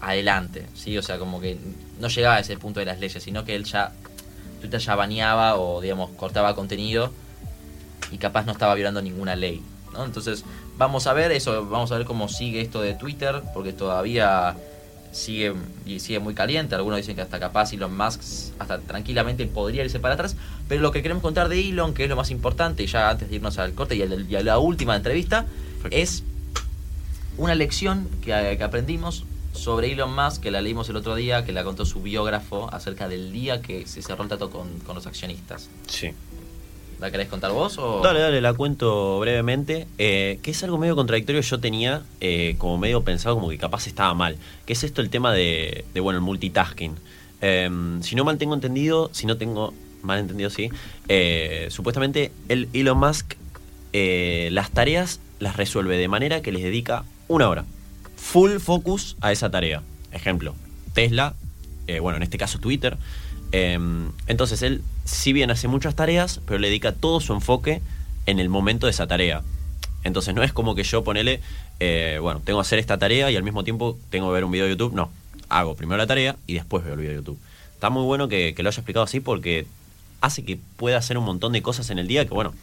adelante, ¿sí? O sea, como que no llegaba a ese punto de las leyes, sino que él ya, Twitter ya baneaba o, digamos, cortaba contenido y capaz no estaba violando ninguna ley, ¿no? Entonces, vamos a ver eso, vamos a ver cómo sigue esto de Twitter, porque todavía sigue y sigue muy caliente. Algunos dicen que hasta capaz Elon Musk hasta tranquilamente podría irse para atrás. Pero lo que queremos contar de Elon, que es lo más importante, y ya antes de irnos al corte y a la, y a la última entrevista, Perfecto. es una lección que, que aprendimos sobre Elon Musk, que la leímos el otro día, que la contó su biógrafo acerca del día que se cerró el trato con, con los accionistas. Sí. ¿La querés contar vos o...? Dale, dale, la cuento brevemente. eh, que es algo medio contradictorio. Yo tenía eh, como medio pensado como que capaz estaba mal. Que es esto el tema de, de, bueno, el multitasking. Eh, si no mal tengo entendido, si no tengo mal entendido, sí. eh, supuestamente el Elon Musk las tareas las resuelve de manera que les dedica una hora. Full focus a esa tarea. Ejemplo, Tesla, eh, bueno, en este caso Twitter. Eh, entonces él, si bien hace muchas tareas, pero le dedica todo su enfoque en el momento de esa tarea. Entonces no es como que yo ponele, eh, bueno, tengo que hacer esta tarea y al mismo tiempo tengo que ver un video de YouTube. No, hago primero la tarea y después veo el video de YouTube. Está muy bueno que lo haya explicado así porque hace que pueda hacer un montón de cosas en el día que, bueno,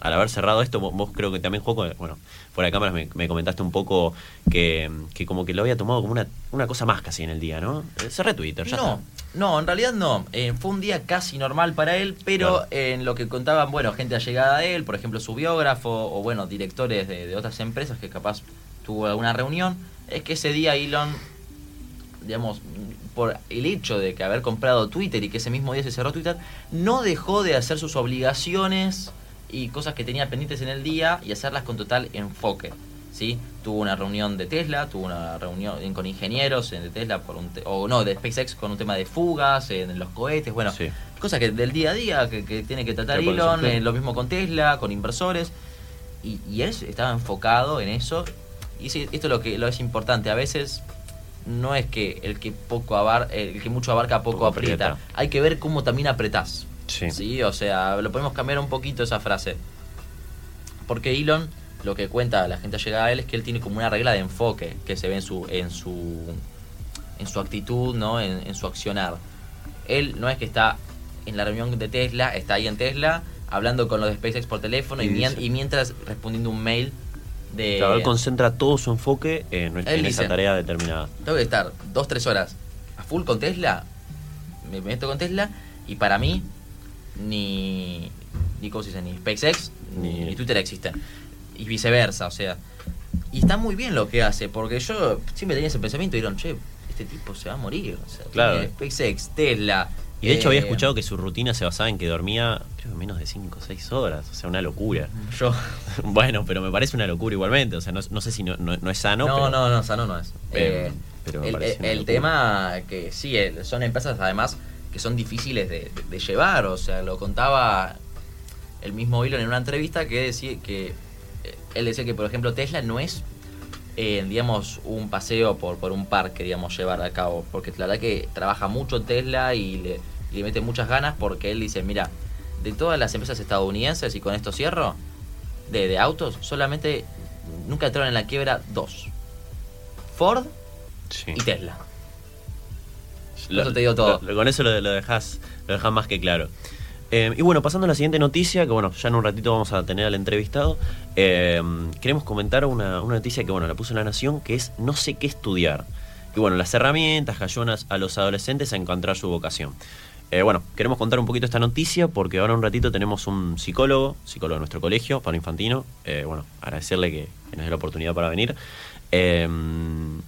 al haber cerrado esto, vos, creo que también, Joco, bueno, fuera de cámaras me, me comentaste un poco que, que como que lo había tomado como una, una cosa más casi en el día, ¿no? Eh, Cerré Twitter, ya no, está. no, en realidad no. Eh, fue un día casi normal para él, pero Claro. en lo que contaban, bueno, gente allegada a él, por ejemplo, su biógrafo o, bueno, directores de, de otras empresas que capaz tuvo alguna reunión, es que ese día Elon, digamos, por el hecho de que haber comprado Twitter y que ese mismo día se cerró Twitter, no dejó de hacer sus obligaciones y cosas que tenía pendientes en el día y hacerlas con total enfoque. ¿sí? Tuvo una reunión de Tesla, tuvo una reunión con ingenieros en- de Tesla, por un te- o no, de SpaceX con un tema de fugas, en los cohetes, bueno, Sí. cosas que del día a día que, que tiene que tratar Elon, eh, lo mismo con Tesla, con inversores, y, y él estaba enfocado en eso. Y sí, esto es lo que lo es importante, a veces no es que el que poco abar, el que mucho abarca poco, Poco aprieta. aprieta. Hay que ver cómo también apretás. Sí. o sea, lo podemos cambiar un poquito esa frase. Porque Elon, lo que cuenta la gente llegada a él es que él tiene como una regla de enfoque que se ve en su en su en su actitud, ¿no? En, en su accionar. Él no es que está en la reunión de Tesla, está ahí en Tesla hablando con los de SpaceX por teléfono y, Y mien- dice- y mientras respondiendo un mail de Claro, él concentra todo su enfoque en, esa tarea determinada. tengo que estar dos, tres horas a full con Tesla, me meto con Tesla y para mí ni, ni, ¿cómo se dice? ni SpaceX ni, Ni- Twitter existen. Y viceversa, o sea. Y está muy bien lo que hace, porque yo siempre tenía ese pensamiento y dijeron, che, este tipo se va a morir. O sea, Claro. SpaceX, Tesla. Y de hecho había eh, escuchado que su rutina se basaba en que dormía, creo que menos de 5 o 6 horas. O sea, una locura. Yo. bueno, pero me parece una locura igualmente. O sea, no, no sé si no, no- no es sano. No, pero- no, no, sano no es. Pero- Eh, pero me el el tema que sí, eh, son empresas además que son difíciles de, de- de llevar. O sea, lo contaba el mismo Elon en una entrevista que decía que eh, él decía que, por ejemplo, Tesla no es, eh, digamos, un paseo por, por un parque, digamos, llevar a cabo. Porque la verdad que trabaja mucho Tesla y le, y le mete muchas ganas porque él dice, mira, de todas las empresas estadounidenses, y con esto cierro, de, de autos, solamente nunca entraron en la quiebra dos. Ford Sí. y Tesla. Lo- eso te digo todo. lo- con eso lo, lo dejas lo dejás más que claro. Eh, y bueno, pasando a la siguiente noticia, que bueno, ya en un ratito vamos a tener al entrevistado, eh, queremos comentar una, una noticia que bueno, la puso en La Nación, que es no sé qué estudiar. Y bueno, las herramientas que ayudan a los adolescentes a encontrar su vocación. Eh, bueno, queremos contar un poquito esta noticia porque ahora un ratito tenemos un psicólogo, psicólogo de nuestro colegio, Pablo Infantino. Eh, bueno, agradecerle que, que nos dé la oportunidad para venir. Eh,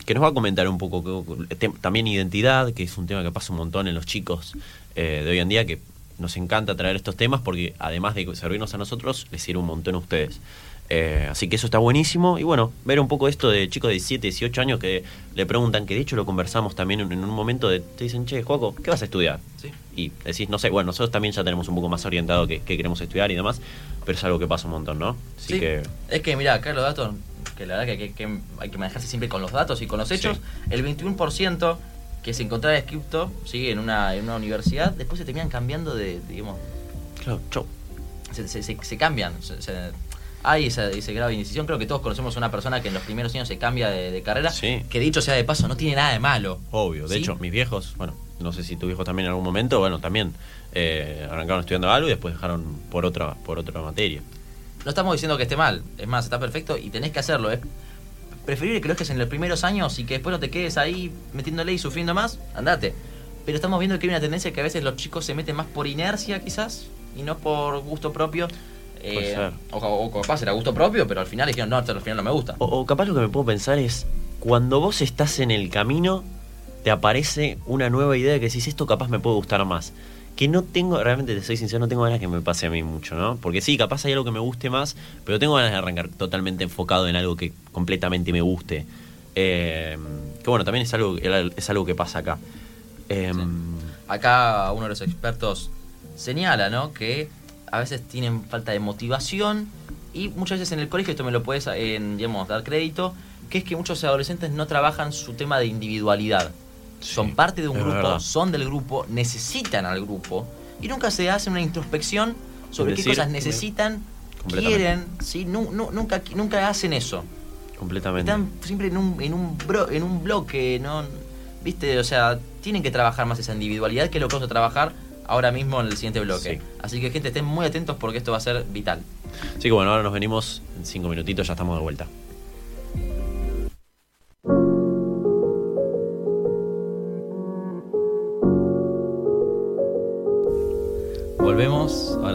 que nos va a comentar un poco que- también identidad, que es un tema que pasa un montón en los chicos eh, de hoy en día, que nos encanta traer estos temas porque además de servirnos a nosotros, les sirve un montón a ustedes. Eh, así que eso está buenísimo. Y bueno, ver un poco esto de chicos de 17, 18 años que le preguntan, que de hecho lo conversamos también en, un momento, de, te dicen, che, Joaco, ¿qué vas a estudiar? Y decís, no sé, bueno, nosotros también ya tenemos un poco más orientado qué queremos estudiar y demás, pero es algo que pasa un montón, ¿no? Así sí. que... Es que, mira, acá los datos, que la verdad que, hay que manejarse siempre con los datos y con los hechos, el 21% que se encontraba escrito, ¿sí? en, una, en una universidad, después se terminan cambiando de, digamos... Claro, chau. Se, se, cambian, hay ese, ese grado de indecisión. Creo que todos conocemos a una persona que en los primeros años se cambia de, carrera. Que dicho sea de paso, no tiene nada de malo. Obvio. De hecho, mis viejos, bueno, no sé si tu hijo también en algún momento, bueno, también eh, arrancaron estudiando algo y después dejaron por otra, por otra materia. No estamos diciendo que esté mal. Es más, está perfecto y tenés que hacerlo. Es preferible que lo estés en los primeros años y que después no te quedes ahí metiéndole y sufriendo más. Andate. Pero estamos viendo que hay una tendencia que a veces los chicos se meten más por inercia, quizás, y no por gusto propio. Eh, o, capaz era gusto propio, pero al final dijeron, no, al final no me gusta. O, capaz lo que me puedo pensar es, cuando vos estás en el camino, te aparece una nueva idea que decís, esto capaz me puede gustar más. Que no tengo, realmente te soy sincero, no tengo ganas que me pase a mí mucho, ¿no? Porque sí, capaz hay algo que me guste más, pero tengo ganas de arrancar totalmente enfocado en algo que completamente me guste. Eh, que bueno, también es algo, es algo que pasa acá. Em, acá uno de los expertos señala, ¿no? Que a veces tienen falta de motivación y muchas veces en el colegio, esto me lo puedes digamos, dar crédito, que es que muchos adolescentes no trabajan su tema de individualidad. Son parte de un grupo, son del grupo, necesitan al grupo y nunca se hace una introspección sobre qué cosas necesitan, quieren, ¿sí? nunca, nunca hacen eso. Completamente. Están siempre en un, en un, en un bloque, ¿no? ¿Viste? O sea, tienen que trabajar más esa individualidad, que es lo que vamos a trabajar ahora mismo en el siguiente bloque. Así que gente, estén muy atentos porque esto va a ser vital. Así que bueno, ahora nos venimos en cinco minutitos, ya estamos de vuelta.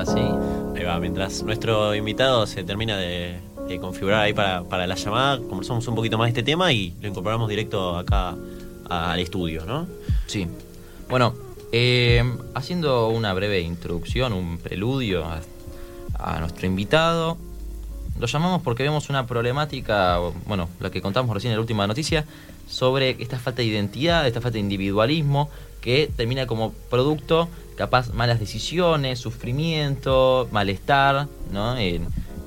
Sí. Ahí va, mientras nuestro invitado se termina de, configurar ahí para, para, la llamada, conversamos un poquito más de este tema y lo incorporamos directo acá al estudio, ¿no? Sí. Bueno, eh, haciendo una breve introducción, un preludio a, nuestro invitado, lo llamamos porque vemos una problemática, bueno, la que contamos recién en la última noticia, sobre esta falta de identidad, esta falta de individualismo, que termina como producto, capaz, malas decisiones, sufrimiento, malestar, ¿no?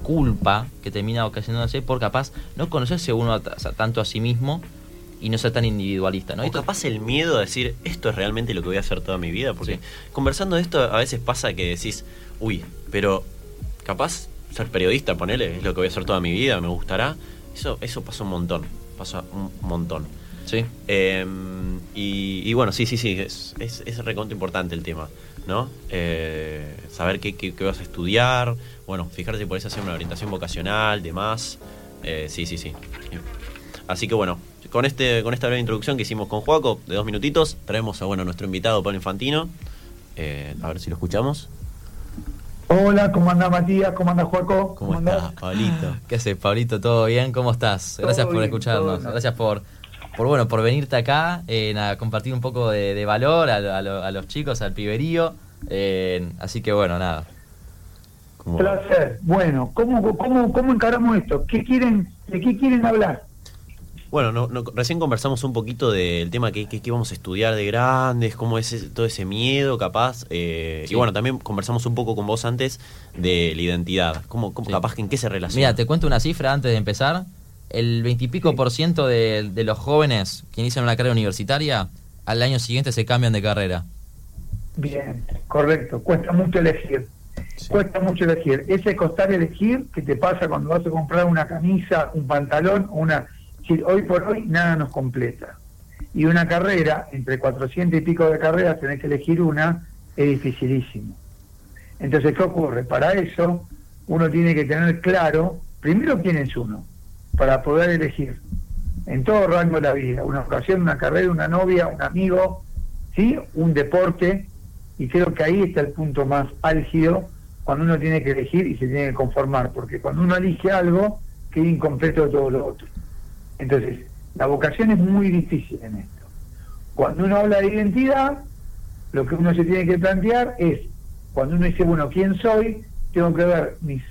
culpa que termina ocasionándose por capaz no conocerse uno tanto a sí mismo y no ser tan individualista, ¿no? O capaz el miedo a decir, esto es realmente lo que voy a hacer toda mi vida, porque conversando de esto a veces pasa que decís, uy, pero capaz ser periodista, ponele, es lo que voy a hacer toda mi vida, me gustará. Eso, eso pasa un montón, pasa un montón. Sí. Em, y, bueno, sí, sí, sí, es, es, es reconto importante el tema, ¿no? Eh, saber qué, qué, vas a estudiar, bueno, fijarte si podés hacer una orientación vocacional, demás. Eh, sí, sí, sí. Así que bueno, con, este, con esta breve introducción que hicimos con Joaco, de dos minutitos, traemos a bueno, nuestro invitado Pablo Infantino. Eh, a ver si lo escuchamos. Hola, ¿cómo anda Matías? ¿Cómo anda Joaco? ¿Cómo, ¿Cómo estás, Pablito? ¿Qué haces, Pablito? ¿Todo bien? ¿Cómo estás? Gracias por escucharnos. Gracias por, por bueno por venirte acá eh, a compartir un poco de, valor a, los chicos, al piberío. Eh, así que bueno, nada. Placer. Bueno, ¿cómo, cómo, ¿cómo encaramos esto? ¿Qué quieren, ¿De qué quieren hablar? Bueno, no, recién conversamos un poquito del tema que, que, íbamos a estudiar de grandes, cómo es todo ese miedo capaz. Eh, y bueno, también conversamos un poco con vos antes de la identidad. ¿Cómo, cómo capaz que en qué se relaciona? Mira, te cuento una cifra antes de empezar. El veintipico por ciento de, los jóvenes que inician una carrera universitaria, al año siguiente se cambian de carrera. Bien, correcto. Cuesta mucho elegir. Cuesta mucho elegir. Ese costar elegir que te pasa cuando vas a comprar una camisa, un pantalón o una hoy por hoy nada nos completa. Y una carrera, entre 400 y pico de carreras, tenés que elegir una, es dificilísimo. Entonces, ¿qué ocurre? Para eso, uno tiene que tener claro, primero, quién es uno, para poder elegir en todo rango de la vida, una ocasión, una carrera, una novia, un amigo, ¿sí? un deporte, y creo que ahí está el punto más álgido cuando uno tiene que elegir y se tiene que conformar, porque cuando uno elige algo, queda incompleto de todo lo otro. Entonces, la vocación es muy difícil en esto. Cuando uno habla de identidad, lo que uno se tiene que plantear es, cuando uno dice, bueno, ¿quién soy? Tengo que ver mis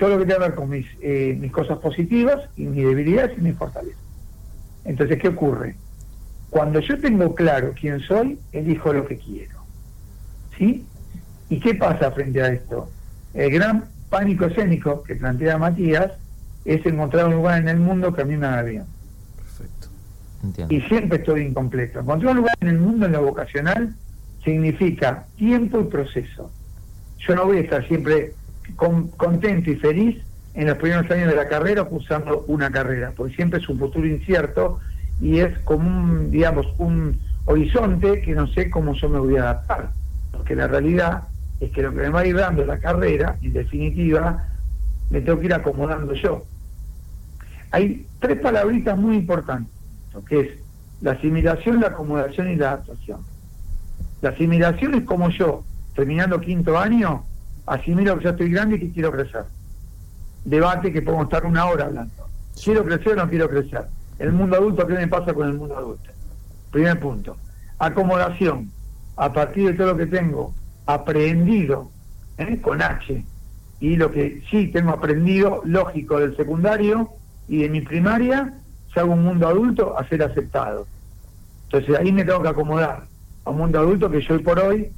todo lo que tiene que ver con mis, eh, mis cosas positivas y mis debilidades y mis fortalezas. Entonces, ¿qué ocurre? Cuando yo tengo claro quién soy, elijo lo que quiero. ¿Sí? ¿Y qué pasa frente a esto? El gran pánico escénico que plantea Matías es encontrar un lugar en el mundo que a mí me haga bien. Perfecto. Y siempre estoy incompleto. Encontrar un lugar en el mundo en lo vocacional significa tiempo y proceso. Yo no voy a estar siempre contento y feliz en los primeros años de la carrera cursando una carrera, porque siempre es un futuro incierto y es como un, digamos, un horizonte que no sé cómo yo me voy a adaptar, porque la realidad es que lo que me va a ir dando la carrera, en definitiva, me tengo que ir acomodando yo. Hay tres palabritas muy importantes, que es la asimilación, la acomodación y la adaptación. La asimilación es como yo, terminando quinto año, asimilo que ya estoy grande y que quiero crecer. Debate que podemos estar una hora hablando. ¿Quiero crecer o no quiero crecer? El mundo adulto, ¿qué me pasa con el mundo adulto? Primer punto. Acomodación. A partir de todo lo que tengo aprendido, ¿eh? con H, y lo que sí tengo aprendido, lógico, del secundario y de mi primaria, si hago un mundo adulto, a ser aceptado. Entonces ahí me tengo que acomodar a un mundo adulto que yo hoy por hoy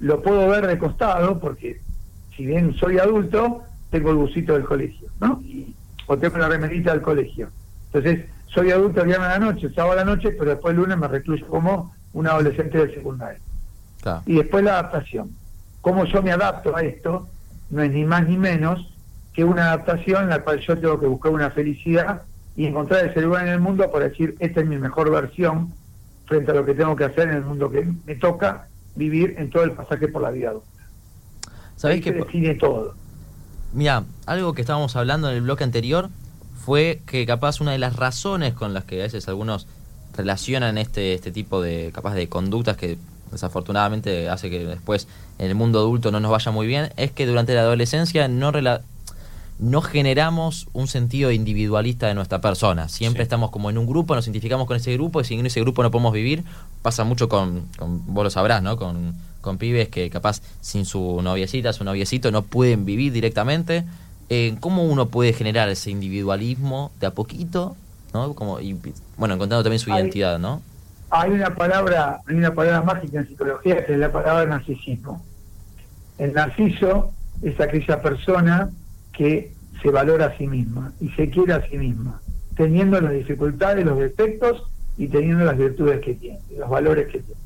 lo puedo ver de costado, porque si bien soy adulto, tengo el busito del colegio, ¿no? o tengo la remerita del colegio. Entonces, soy adulto el viernes a la noche, sábado a la noche, pero después el lunes me recluyo como un adolescente del secundario. Y después la adaptación. Cómo yo me adapto a esto, no es ni más ni menos que una adaptación en la cual yo tengo que buscar una felicidad y encontrar ese lugar en el mundo para decir, esta es mi mejor versión frente a lo que tengo que hacer en el mundo que me toca vivir en todo el pasaje por la vida adulta. ¿Sabés que define todo? Mira, algo que estábamos hablando en el bloque anterior fue que capaz una de las razones con las que a veces algunos relacionan este, este tipo de capaz de conductas que desafortunadamente hace que después en el mundo adulto no nos vaya muy bien, es que durante la adolescencia no, no generamos un sentido individualista de nuestra persona. Siempre estamos como en un grupo, nos identificamos con ese grupo y si en ese grupo no podemos vivir, pasa mucho con, con vos lo sabrás, ¿no? Con, con pibes que capaz sin su noviecita, su noviecito no pueden vivir directamente. Eh, ¿Cómo uno puede generar ese individualismo de a poquito, ¿no? Como, y, bueno, encontrando también su identidad, ¿no? hay una palabra, hay una palabra mágica en psicología que es la palabra narcisismo. El narciso es aquella persona que se valora a sí misma y se quiere a sí misma, teniendo las dificultades, los defectos y teniendo las virtudes que tiene, los valores que tiene.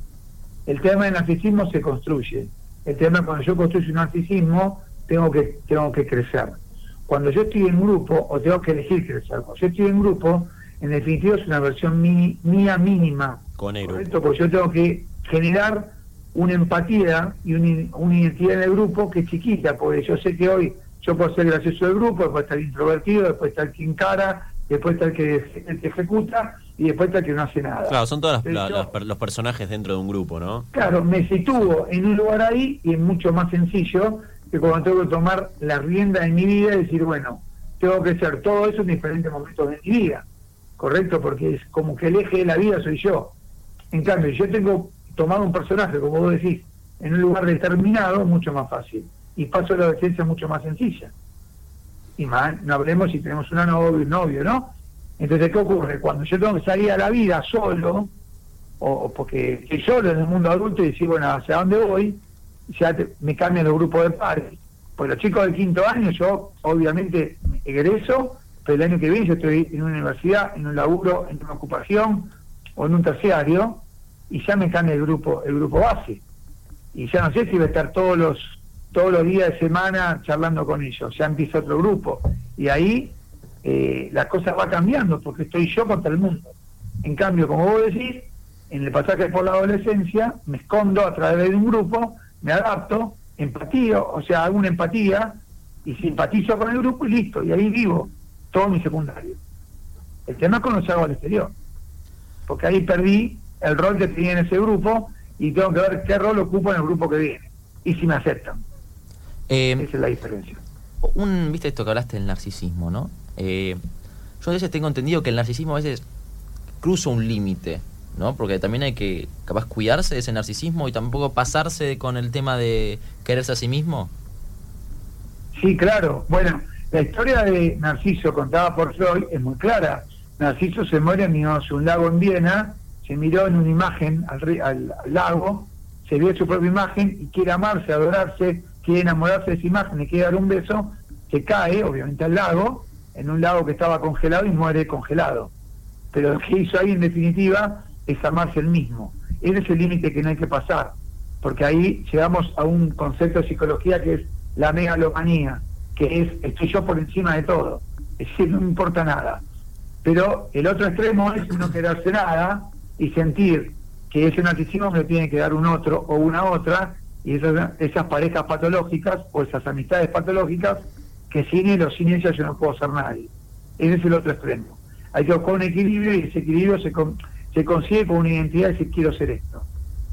El tema del narcisismo se construye. El tema cuando yo construyo un narcisismo, tengo que, tengo que crecer. Cuando yo estoy en grupo, o tengo que elegir crecer, cuando yo estoy en grupo, en definitiva es una versión mía mínima. Con ¿correcto? Porque yo tengo que generar una empatía y una, identidad en el grupo que es chiquita, porque yo sé que hoy yo puedo ser gracioso del grupo, después está el introvertido, después está el que encara, después está el que, el que ejecuta y después está que no hace nada. Claro, son todos los personajes dentro de un grupo, ¿no? Claro, me sitúo en un lugar ahí y es mucho más sencillo que cuando tengo que tomar la rienda de mi vida y decir, bueno, tengo que ser todo eso en diferentes momentos de mi vida. ¿correcto? Porque es como que el eje de la vida soy yo. En cambio, yo tengo tomado un personaje, como vos decís, en un lugar determinado, mucho más fácil. Y paso la adolescencia mucho más sencilla. Y más, no hablemos si tenemos una novia, un novio, ¿no? Entonces, ¿qué ocurre? Cuando yo tengo que salir a la vida solo, o, porque estoy solo en el mundo adulto y decir, bueno, ¿hacia dónde voy? Ya me cambian los grupos de pares. Pues los chicos del quinto año, yo obviamente egreso el año que viene yo estoy en una universidad, en un laburo, en una ocupación o en un terciario y ya me cambia el grupo, el grupo base. Y ya no sé si voy a estar todos los todos los días de semana charlando con ellos, ya empieza otro grupo. Y ahí eh, la cosa va cambiando porque estoy yo contra el mundo. En cambio, como vos decís, en el pasaje por la adolescencia me escondo a través de un grupo, me adapto, empatía, o sea, hago una empatía y simpatizo con el grupo y listo, y ahí vivo todo mi secundario. El tema es cuando salgo al exterior, porque ahí perdí el rol que tenía en ese grupo y tengo que ver qué rol ocupo en el grupo que viene y si me aceptan. Eh, Esa es la diferencia. Un, Viste esto que hablaste del narcisismo, ¿no? Eh, yo a veces tengo entendido que el narcisismo a veces cruza un límite, ¿no? Porque también hay que capaz cuidarse de ese narcisismo y tampoco pasarse con el tema de quererse a sí mismo. Sí, claro. Bueno, La historia de Narciso contada por Freud es muy clara. Narciso se muere mirándose un lago en Viena, se miró en una imagen al, al, lago, se vio su propia imagen y quiere amarse, adorarse, quiere enamorarse de esa imagen y quiere dar un beso, se cae, obviamente, al lago, en un lago que estaba congelado y muere congelado. Pero lo que hizo ahí, en definitiva, es amarse el mismo. Ese es el límite que no hay que pasar, porque ahí llegamos a un concepto de psicología que es la megalomanía, que es estoy yo por encima de todo, es decir, no me importa nada. Pero el otro extremo es no quedarse nada y sentir que ese narcisismo me tiene que dar un otro o una otra, y esas, esas parejas patológicas o esas amistades patológicas que sin él o sin ella yo no puedo ser nadie. Ese es el otro extremo. Hay que buscar un equilibrio y ese equilibrio se, se consigue con una identidad de decir quiero ser esto.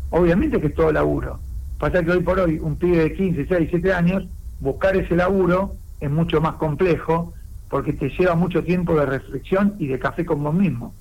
Obviamente que es todo laburo. Pasa que hoy por hoy un pibe de 15, 6, 7 años, buscar ese laburo es mucho más complejo porque te lleva mucho tiempo de reflexión y de café con vos mismo.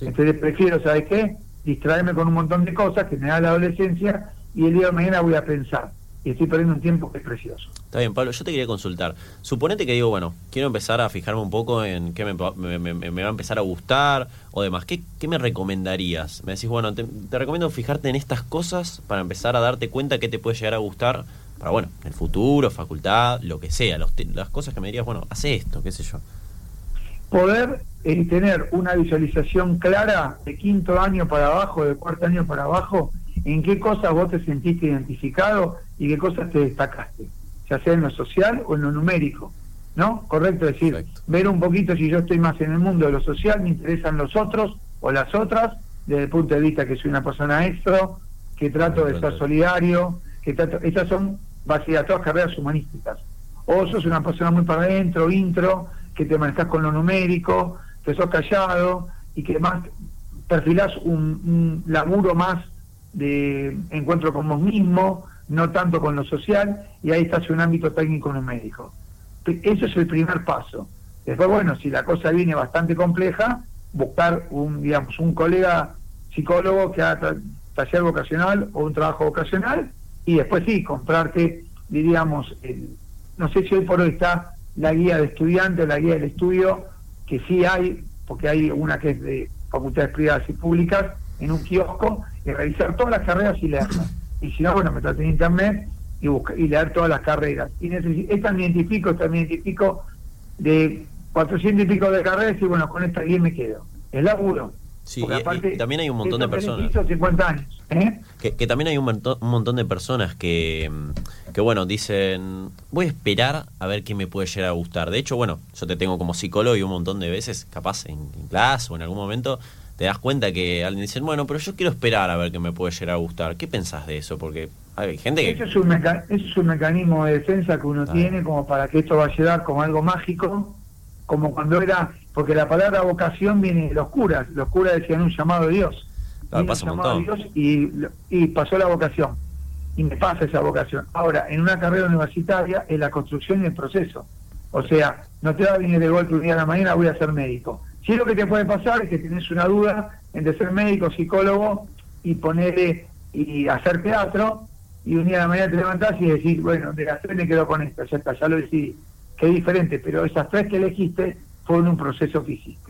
Entonces prefiero, ¿sabes qué? Distraerme con un montón de cosas que me da la adolescencia y el día de mañana voy a pensar. Y estoy perdiendo un tiempo que es precioso. Está bien, Pablo, yo te quería consultar. Suponete que digo, bueno, quiero empezar a fijarme un poco en qué me, va a empezar a gustar o demás. ¿Qué, qué me recomendarías? Me decís, bueno, te, recomiendo fijarte en estas cosas para empezar a darte cuenta qué te puede llegar a gustar para, bueno, el futuro, facultad, lo que sea, las cosas que me dirías, bueno, hace esto, qué sé yo. Poder eh, tener una visualización clara de quinto año para abajo, de cuarto año para abajo, en qué cosas vos te sentiste identificado y qué cosas te destacaste, ya sea en lo social o en lo numérico. ¿No? Correcto decir, ver un poquito si yo estoy más en el mundo de lo social, me interesan los otros o las otras, desde el punto de vista que soy una persona extra, que trato de ser solidario, que trato, esas son a todas carreras humanísticas. O sos una persona muy para adentro, intro, que te manejas con lo numérico, que sos callado y que más perfilás un, laburo más de encuentro con vos mismo, no tanto con lo social, y ahí estás en un ámbito técnico numérico. Eso es el primer paso. Después, bueno, si la cosa viene bastante compleja, buscar un, digamos, un colega psicólogo que haga taller vocacional o un trabajo vocacional y después sí, comprarte, diríamos, no sé si hoy por hoy está la guía de estudiante la guía del estudio, que sí hay, porque hay una que es de facultades privadas y públicas, en un kiosco, y revisar todas las carreras y leerlas. Y si no, bueno, meterte en internet y, y leer todas las carreras. Y esta me identifico, esta me identifico de 400 y pico de carreras y bueno, con esta guía me quedo. El laburo, Sí, y, también hay un montón de personas. ¿eh? Que, también hay un montón, un montón de personas que, que, bueno, dicen, voy a esperar a ver qué me puede llegar a gustar. De hecho, bueno, yo te tengo como psicólogo y un montón de veces, capaz en, clase o en algún momento, te das cuenta que alguien dice, bueno, pero yo quiero esperar a ver qué me puede llegar a gustar. ¿Qué pensás de eso? Porque hay gente que... Eso es un, es un mecanismo de defensa que uno tiene como para que esto va a llegar como algo mágico, como cuando era porque la palabra vocación viene de los curas, los curas decían un llamado de Dios. y, pasó la vocación, y me pasa esa vocación. Ahora, en una carrera universitaria es la construcción y el proceso. O sea, no te va a venir de golpe un día a la mañana, voy a ser médico. Si lo que te puede pasar es que tienes una duda entre ser médico, psicólogo y ponerle y hacer teatro, y un día a la mañana te levantás y decís, bueno, de las tres me quedo con esto, ya está, ya lo decidí. Es diferente, pero esas tres que elegiste fue en un proceso que hiciste.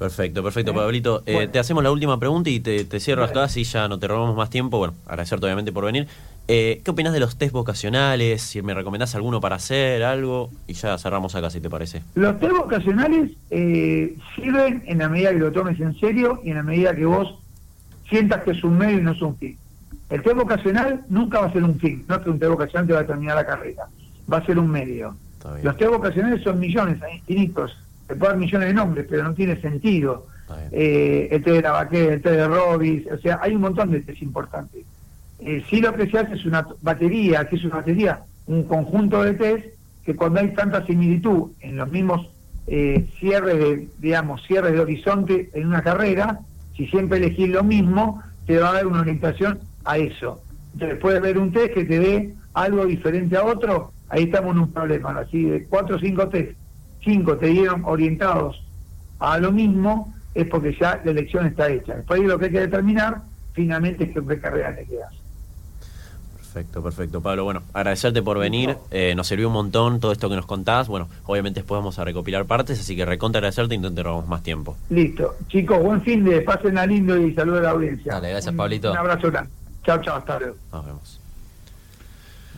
Perfecto, perfecto, ¿Eh? Pablito. Eh, te hacemos la última pregunta y te, cierro acá, así ya no te robamos más tiempo. Bueno, agradecerte obviamente por venir. Eh, ¿Qué opinas de los test vocacionales? Si me recomendás alguno para hacer, algo, y ya cerramos acá, si te parece. Los test vocacionales sirven en la medida que lo tomes en serio y en la medida que vos sientas que es un medio y no es un fin. El test vocacional nunca va a ser un fin, no es que un test vocacional te va a terminar la carrera, va a ser un medio. Los test vocacionales son millones, hay infinitos se puede dar millones de nombres, pero no tiene sentido. Eh, el té de Lavaqué, el té de Robis, o sea, hay un montón de test importantes. Eh, sí lo que se hace es una batería, que es una batería, un conjunto de test que cuando hay tanta similitud en los mismos eh, cierres de, digamos, cierres de horizonte en una carrera, si siempre elegís lo mismo, te va a dar una orientación a eso. Entonces puedes ver un test que te dé algo diferente a otro, ahí estamos en un problema, así de cuatro o cinco test cinco te dieron orientados a lo mismo, es porque ya la elección está hecha. Después lo que hay que determinar finalmente es qué carrera te quedas. Perfecto, perfecto. Pablo, bueno, agradecerte por venir. Eh, nos sirvió un montón todo esto que nos contás. Bueno, obviamente después vamos a recopilar partes, así que recontra agradecerte y no te robamos más tiempo. Listo. Chicos, buen fin de pasen a lindo y saludos a la audiencia. Dale, gracias, Un- Pablito. Un abrazo grande. Chao, chao, hasta luego. Nos vemos.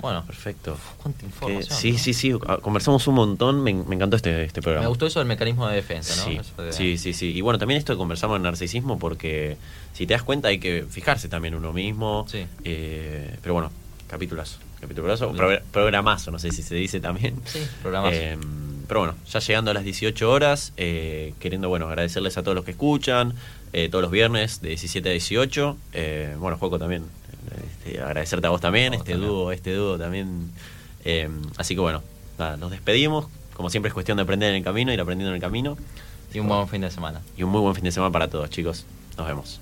Bueno, Perfecto. cuánta información. sí, ¿no? sí, sí. ah, Conversamos un montón. Me, me encantó este, este programa. Me gustó eso del mecanismo de defensa, ¿no? Sí, de- sí, sí, sí. Y bueno, también esto de conversamos en narcisismo porque si te das cuenta hay que fijarse también uno mismo. Sí. Eh, pero bueno, capitulazo. Capitulazo, pro- programazo, no sé si se dice también. Sí, programazo. Eh, pero bueno, ya llegando a las 18 horas, eh, queriendo bueno agradecerles a todos los que escuchan, eh, todos los viernes de 17 a 18. Eh, bueno, Juego también, este, agradecerte a vos también, A vos este también. dúo, este dúo también. Eh, así que bueno, nada, nos despedimos. Como siempre es cuestión de aprender en el camino, ir aprendiendo en el camino. Y un buen fin de semana. Y un muy buen fin de semana para todos, chicos. Nos vemos.